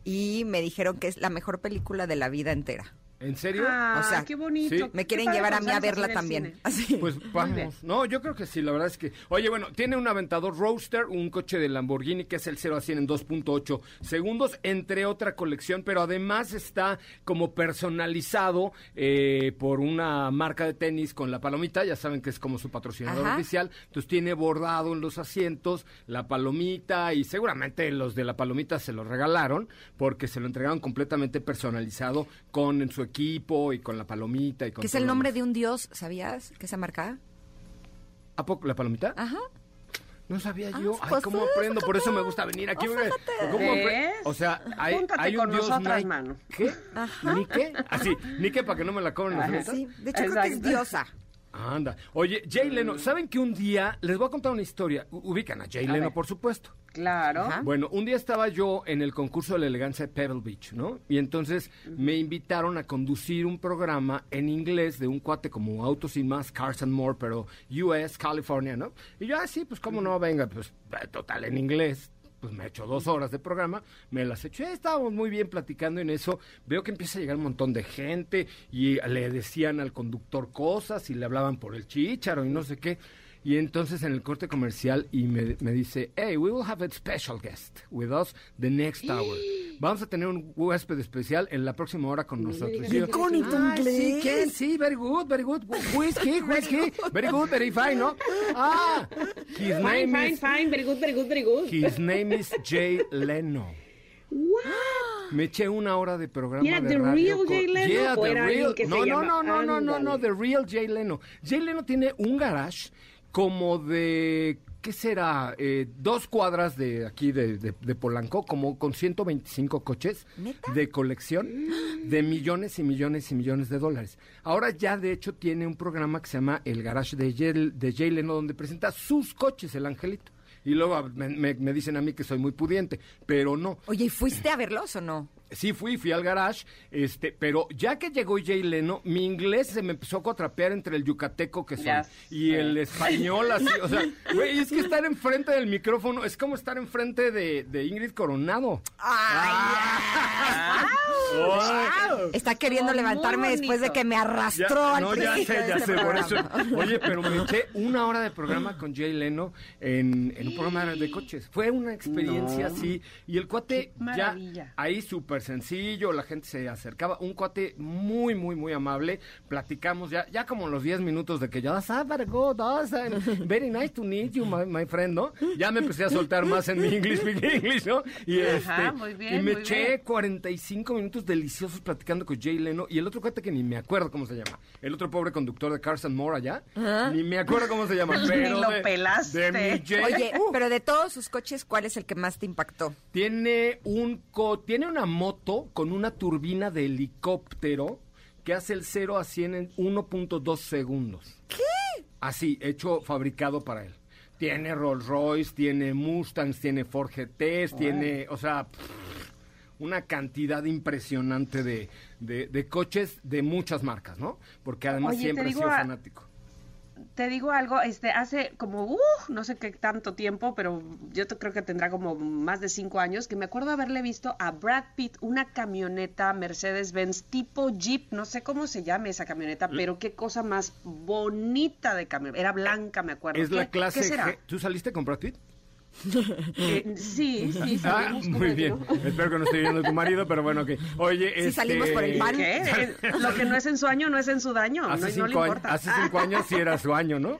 y me dijeron que es la mejor película de la vida entera. ¿En serio? Ah, O sea, qué bonito. sí. Me quieren llevar a mí a verla también. Así. Pues vamos. No, yo creo que sí, la verdad es que. Oye, bueno, tiene un aventador Roadster, un coche de Lamborghini que es el 0 a 100 en 2.8 segundos, entre otra colección, pero además está como personalizado eh, por una marca de tenis con la palomita, ya saben que es como su patrocinador Ajá. oficial. Entonces tiene bordado en los asientos la palomita y seguramente los de la palomita se lo regalaron porque se lo entregaron completamente personalizado con en su equipo y con la palomita y con que es el nombre demás. de un dios, ¿sabías? Que esa marca. ¿A poco la palomita? Ajá. No sabía Ah, yo. Ay, pues, ¿cómo aprendo? Por eso me gusta venir aquí. Oh. ¿Cómo. O sea, hay, hay un con dios nosotras, Nike. mano. ¿Qué? Ajá. ¿Ni qué? Así, ni qué para que no me la cobren? Sí, de hecho creo que es Exacto. diosa. Anda. Oye, Jay Leno, ¿saben que un día les voy a contar una historia? U- Ubican a Jay A Leno, ver. por supuesto. Claro. Ajá. Bueno, un día estaba yo en el concurso de la elegancia de Pebble Beach, ¿no? Y entonces me invitaron a conducir un programa en inglés de un cuate como Autos y Más, Cars and More, pero US, California, ¿no? Y yo, ah, sí, pues cómo no, venga, pues total en inglés. Pues me echo dos horas de programa, me las eché, estábamos muy bien platicando en eso, veo que empieza a llegar un montón de gente y le decían al conductor cosas y le hablaban por el chícharo y no sé qué. Y entonces en el corte comercial y me, me dice, hey, we will have a special guest with us the next hour. Vamos a tener un huésped especial en la próxima hora con nosotros. yo, "Ay, sí, inglés". ¿quién? Sí, very good, very good. Who is he? Who is he? Very good, very fine, ¿no? Ah, his Fine, name fine, is, fine, very good, very good, very good. his name is Jay Leno. What? Me eché una hora de programa Era de the radio real Jay Leno Yeah, the real- no, no, no, no, no, no, no, the real Jay Leno. Jay Leno tiene un garage como de ¿qué será? Eh, dos cuadras de aquí de, de- de Polanco, como con 125 coches de colección de millones y millones y millones de dólares. Ahora ya de hecho tiene un programa que se llama El Garage de Jay, de Jay Leno, donde presenta sus coches, el angelito. Y luego ah, me, me- me dicen a mí que soy muy pudiente, pero no. Oye, ¿y fuiste a verlos o no? Sí fui, fui al garage, este, pero ya que llegó Jay Leno, mi inglés se me empezó a cuatrapear entre el yucateco que soy y el español así, o sea, güey, es que estar enfrente del micrófono es como estar enfrente de, de Ingrid Coronado. Wow. Está queriendo levantarme después de que me arrastró Ya- al no, ya sé, ya este sé, por eso. Oye, pero me eché una hora de programa con Jay Leno en, en un programa de coches. Fue una experiencia así. Y el cuate ya maravilla. ahí súper sencillo, la gente se acercaba. Un cuate muy, muy, muy amable. Platicamos ya, ya como los 10 minutos de que ya, ah, very good, awesome, very nice to meet you, my, my friend, ¿no? Ya me empecé a soltar más en mi English, speak English, ¿no? Y, Ajá, este, muy bien, y me muy eché bien. 45 minutos deliciosos platicando con Jay Leno y el otro cuate que ni me acuerdo cómo se llama. El otro pobre conductor de Carson Moore allá. Ni me acuerdo cómo se llama. Pero lo de, pelaste. de mi Jay- Oye, Uh, pero de todos sus coches, ¿cuál es el que más te impactó? tiene un co- tiene una moto con una turbina de helicóptero que hace el 0 a 100 en 1.2 segundos. ¿Qué? Así, hecho, fabricado para él. Tiene Rolls Royce, tiene Mustangs, tiene Ford GTs, tiene, o sea, pff, una cantidad impresionante de, de- de coches de muchas marcas, ¿no? Porque además Oye, siempre he sido a- fanático. Te digo algo, este, hace como, uh, no sé qué tanto tiempo, pero yo te- creo que tendrá como más de cinco años, que me acuerdo haberle visto a Brad Pitt una camioneta Mercedes-Benz tipo Jeep, no sé cómo se llame esa camioneta, pero qué cosa más bonita de camioneta. Era blanca, me acuerdo. Es la ¿Qué- clase ¿Qué será? G. ¿Tú saliste con Brad Pitt? Eh, sí, sí, Ah, muy ¿cómo bien. Espero que no esté viendo tu marido, pero bueno, que. Oye, Sí este... salimos por el pan. ¿Qué? Eh, Lo que no es en su año no es en su daño, no, Hace, no le cinco años, importa. hace cinco años sí era su año, ¿no?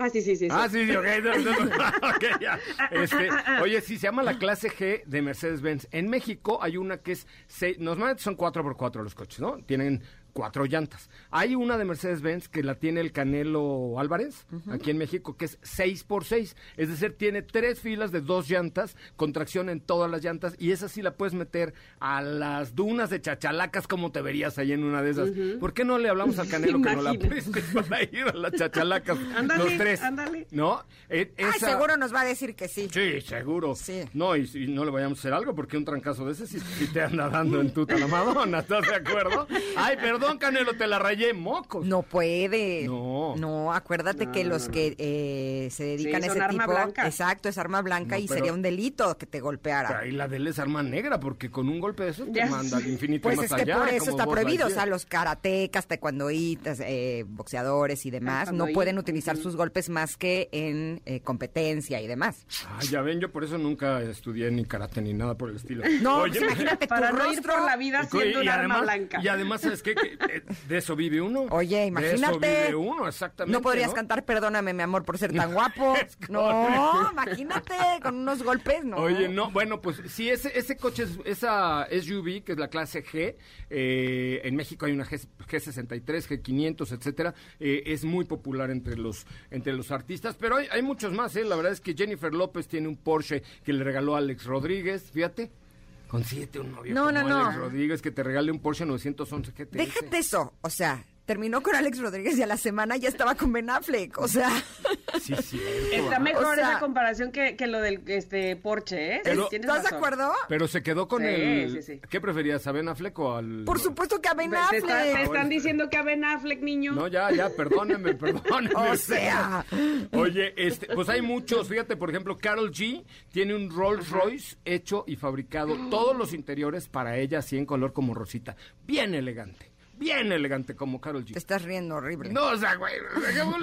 Ah, sí, sí, sí. sí. Ah, sí, sí, ok. no, no, no, ok, ya. Este, oye, sí, se llama la clase G de Mercedes-Benz. En México hay una que es, seis, normalmente son 4x4 los coches, ¿no? Tienen cuatro llantas. Hay una de Mercedes-Benz que la tiene el Canelo Álvarez, aquí en México, que es 6x6. Es decir, tiene tres filas de dos llantas, con tracción en todas las llantas, y esa sí la puedes meter a las dunas de chachalacas, como te verías ahí en una de esas. ¿Por qué no le hablamos al Canelo que no la preste para ir a las chachalacas? Ándale, los tres. ándale. ¿No? Eh, Ay, esa- seguro nos va a decir que sí. Sí, seguro. Sí. No, y, y no le vayamos a hacer algo porque un trancazo de ese sí, sí te anda dando en tuta la Madonna, ¿estás de acuerdo? Ay, perdón, Canelo, te la rayé, mocos. No puede. No. No, acuérdate No, que no, los no. que eh, se dedican Sí, a ese arma tipo. blanca. Exacto, es arma blanca No, y pero- sería un delito que te Pero golpeara. ahí la de él es arma negra porque con un golpe de esos te Ya manda al infinito y Pues más es que allá. por eso está prohibido, o sea, los karatecas, taekwondoítas, eh, boxeadores y demás no pueden utilizar sus golpes más que en eh, competencia y demás. Ay, ya ven, yo por eso nunca estudié ni karate ni nada por el estilo. No, Oye, pues imagínate tu Para no ir rostro. por la vida siendo un arma además, blanca. y además, ¿sabes qué? Que, de eso vive uno. Oye, De eso imagínate. vive uno, exactamente. No podrías ¿no? cantar Perdóname, mi amor, por ser tan guapo. No, imagínate, con unos golpes, no. Oye, no, bueno, pues sí, ese, ese coche, es, esa SUV, que es la clase G, eh, en México hay una G, G63, G500, etcétera, eh, es muy popular entre los, entre los artistas, pero hay, hay muchos más, ¿eh? La verdad es que Jennifer López tiene un Porsche que le regaló a Alex Rodríguez, fíjate. Consíguete un novio No, como no, no. Alex Rodríguez que te regale un Porsche 911 GTS. Déjate eso, o sea, terminó con Alex Rodríguez y a la semana ya estaba con Ben Affleck, o sea, Sí, sí. Está mejor O sea- esa comparación que, que lo del este Porsche, ¿eh? Pero- ¿estás de acuerdo? Pero se quedó con Sí, el... sí, sí. ¿Qué preferías, a Ben Affleck o al...? Por supuesto que a Ben Te, está- te Affleck. están diciendo que a Ben Affleck, niño. No, ya, ya, perdónenme, perdónenme. O sea. Oye, este, pues hay muchos. Fíjate, por ejemplo, Carol G tiene un Rolls Royce hecho y fabricado todos los interiores para ella, así en color como rosita. Bien elegante. Bien elegante como Carol Te G. estás riendo horrible. No, o sea, güey,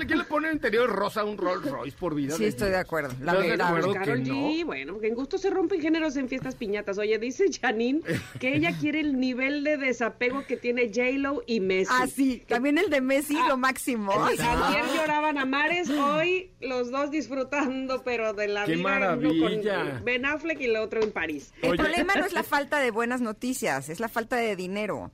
¿quién le pone interior rosa a un Rolls Royce por vida? Sí, estoy de acuerdo. La ¿Estás de verdad. acuerdo Carol que G, no? bueno, porque en gusto se rompen géneros en fiestas piñatas. Oye, dice Janine que ella quiere el nivel de desapego que tiene J-Lo y Messi. Ah, sí, también el de Messi, lo máximo. Ayer lloraban a mares, hoy los dos disfrutando, pero de la ¡Qué vida. uno maravilla! con Ben Affleck y el otro en París. El problema no es la falta de buenas noticias, es la falta de dinero.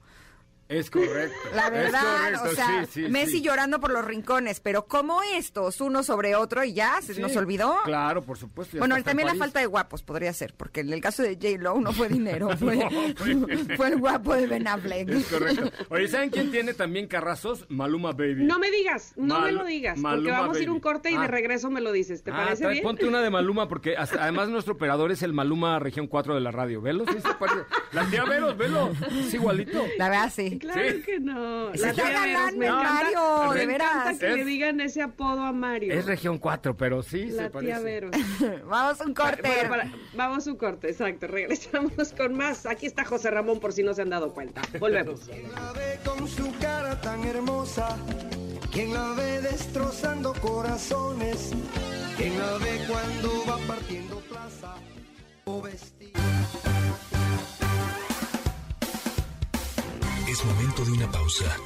Es correcto. La verdad, correcto, o sea, sí, sí, Messi sí. llorando por los rincones, pero como estos, uno sobre otro y ya, se Sí, nos olvidó. Claro, por supuesto. Bueno, también la falta de guapos podría ser, porque en el caso de J-Lo no fue dinero, fue, No, fue- fue el guapo de Ben Affleck. Es correcto. Oye, ¿saben quién tiene también carrazos? Maluma Baby. No me digas, no Mal- me lo digas, porque vamos a ir un corte y Ah. de regreso me lo dices. ¿Te Ah, parece trae- bien? Ponte una de Maluma porque hasta- además nuestro operador es el Maluma Región 4 de la radio. ¿Velo? Sí, se parece. La tía Veros, velo. Es igualito. La verdad, sí. Claro Sí. que no. La está tía Veros, me encanta, Mario, me de veras. que Es- le digan ese apodo a Mario. Es Región 4, pero sí se la parece. tía Veros. Vamos a un corte. Bueno, para- vamos a un corte, exacto. Regresamos con más. Aquí está José Ramón por si no se han dado cuenta. Volvemos. la ve con su cara tan hermosa? ¿Quién la ve destrozando corazones? ¿Quién la ve cuando va partiendo plaza o vestido? Es momento de una pausa.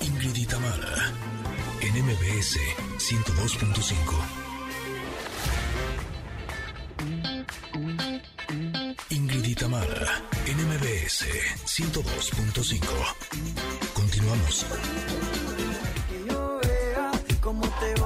Ingrid y Tamara, en MBS 102.5. Ingrid y Tamara, en MBS 102.5. Continuamos. Que yo vea cómo te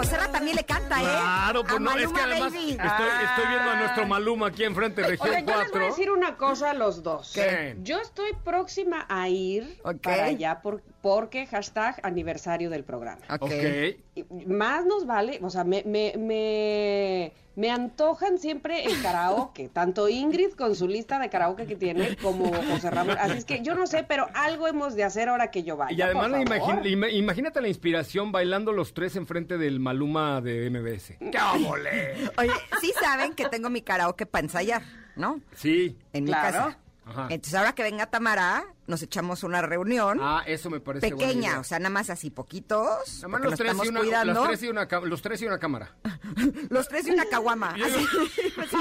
Uy, no, el José Ra también le canta, ¿eh? Claro, pues A no, es que Maluma además estoy, estoy viendo a nuestro. Maluma aquí enfrente, Región Oigan, yo les voy a 4. decir una cosa a los dos. ¿Qué? Yo estoy próxima a ir para allá por- porque hashtag aniversario del programa. Ok. Ok. Y Más nos vale, o sea, me, me, me, me antojan siempre el karaoke, tanto Ingrid con su lista de karaoke que tiene como José Ramón. Así es que yo no sé, pero algo hemos de hacer ahora que yo vaya. Y además, por favor. imagínate la inspiración bailando los tres enfrente del Maluma de MBS. ¡Qué óvole! Oye, sí saben que tengo mi karaoke para ensayar, ¿no? Sí. En mi Claro. casa. Ajá. Entonces, ahora que venga Tamara, nos echamos una reunión Ah, eso me parece buena pequeña, idea. o sea, nada más así poquitos. Nada más los nos tres, y estamos una, cuidando. los, tres y una, ca- los tres y una cámara. Los tres y una caguama. Así. Pues,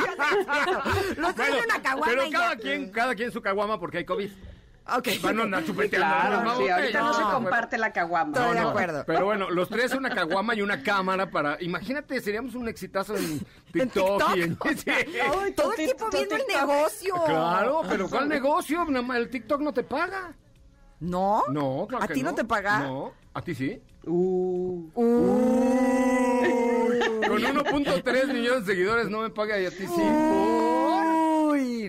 Los tres y una caguama. pero cada ya. quien, cada quien su caguama porque hay COVID. Ok. Van a andar chupeteando Claro, sí, ahorita no se comparte la caguama. Estoy de acuerdo. Pero bueno, los tres una caguama y una cámara para... Imagínate, seríamos un exitazo en TikTok. y en- Sí. Ay, todo el tiempo viendo el negocio. Claro, pero ¿cuál negocio? Nada más El TikTok no te paga. ¿No? No, claro ¿A ti no te paga? No, ¿a ti sí? Uh, Con 1.3 millones de seguidores no me paga y a ti sí.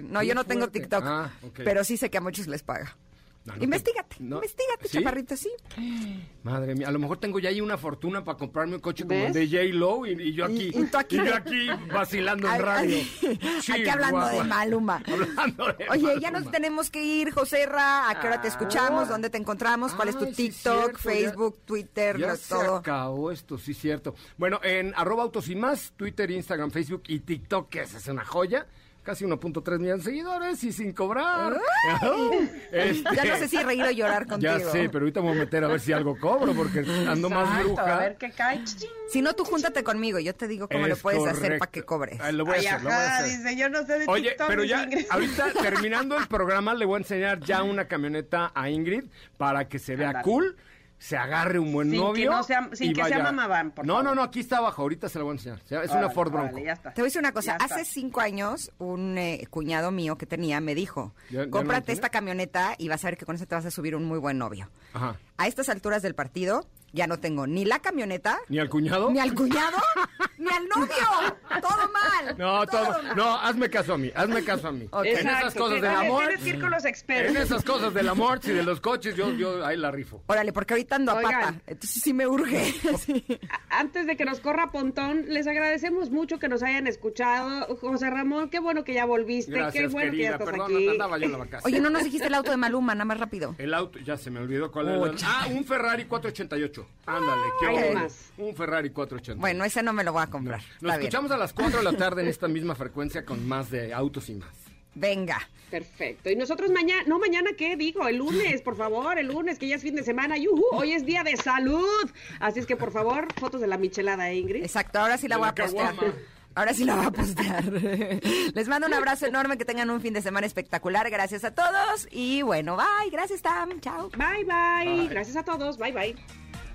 No, yo no tengo. TikTok, Ah, pero sí sé que a muchos les paga. No, no te- investígate, no. investígate, ¿Sí? chaparrito, sí. Madre mía, a lo mejor tengo ya ahí una fortuna para comprarme un coche como el de J-Lo y, y yo aquí, y aquí yo aquí vacilando en radio. ay, Aquí hablando de. Maluma. Hablando de Oye, ya nos tenemos que ir, José Ra. ¿A qué hora te escuchamos? ¿Dónde te encontramos? ¿Cuál es tu Ay, sí, TikTok, ya- Facebook, Twitter, Ya se todo? acabó esto, sí, cierto. Bueno, en arroba autos y más, Twitter, Instagram, Facebook y TikTok, que esa es una joya. Casi 1.3 millones de seguidores y sin cobrar. Este, Ya no sé si reír o llorar contigo. Ya sé, pero ahorita me voy a meter a ver si algo cobro porque ando más bruja. a ver qué cae. Si no, tú júntate conmigo. Yo te digo cómo Es lo puedes hacer para que cobres. Ay, lo voy a Ay, hacer, lo voy a ajá, hacer. dice, yo no sé de Oye, TikTok. pero ya, Ingrid. ahorita terminando el programa, le voy a enseñar ya una camioneta a Ingrid para que se vea cool, se agarre un buen Sin que novio. no sea- sin y que sea vaya- mamaván, por No, favor. no, no, aquí está abajo, ahorita se la voy a enseñar. Se- Es una Ford órale, Bronco. ya está. Te voy a decir una cosa. Ya Hace está. cinco años, un eh, cuñado mío que tenía me dijo, ¿Ya- ya lo cómprate esta camioneta y vas a ver que con eso te vas a subir un muy buen novio. Ajá. A estas alturas del partido, ya no tengo ni la camioneta, ¿Ni al cuñado? ni al cuñado, ni al novio. Todo mal. No, todo. mal. No, hazme caso a mí, hazme caso a mí. En esas cosas del amor. Tienes que ir con los expertos. En esas cosas del amor y de los coches, yo, yo ahí la rifo. Órale, porque ahorita ando a Oigan. pata. Entonces sí me urge. Sí. Antes de que nos corra Pontón, les agradecemos mucho que nos hayan escuchado. José Ramón, qué bueno que ya volviste, qué bueno que ya estás Perdón, aquí. andaba yo en la vacación. Oye, no nos dijiste el auto de Maluma, nada más rápido. El auto, ya se me olvidó cuál era. Oh, el- Ah, un Ferrari 488. Ándale, qué óvole. nomás. Un Ferrari 488. Bueno, ese no me lo voy a comprar. Nos Está bien. escuchamos a las 4 de la tarde en esta misma frecuencia con más de autos y más. Venga. Perfecto. Y nosotros mañana, no mañana, ¿qué digo? El lunes, por favor, el lunes, que ya es fin de semana. ¡Yujú! Hoy es día de salud. Así es que, por favor, fotos de la michelada, ¿eh, Ingrid. Exacto, ahora sí la De voy la a postear. caguama. Ahora sí la voy a postear. Les mando un abrazo enorme, que tengan un fin de semana espectacular. Gracias a todos. Y bueno, bye. Gracias, Tam. Chao. Bye, bye. Gracias a todos. Bye, bye.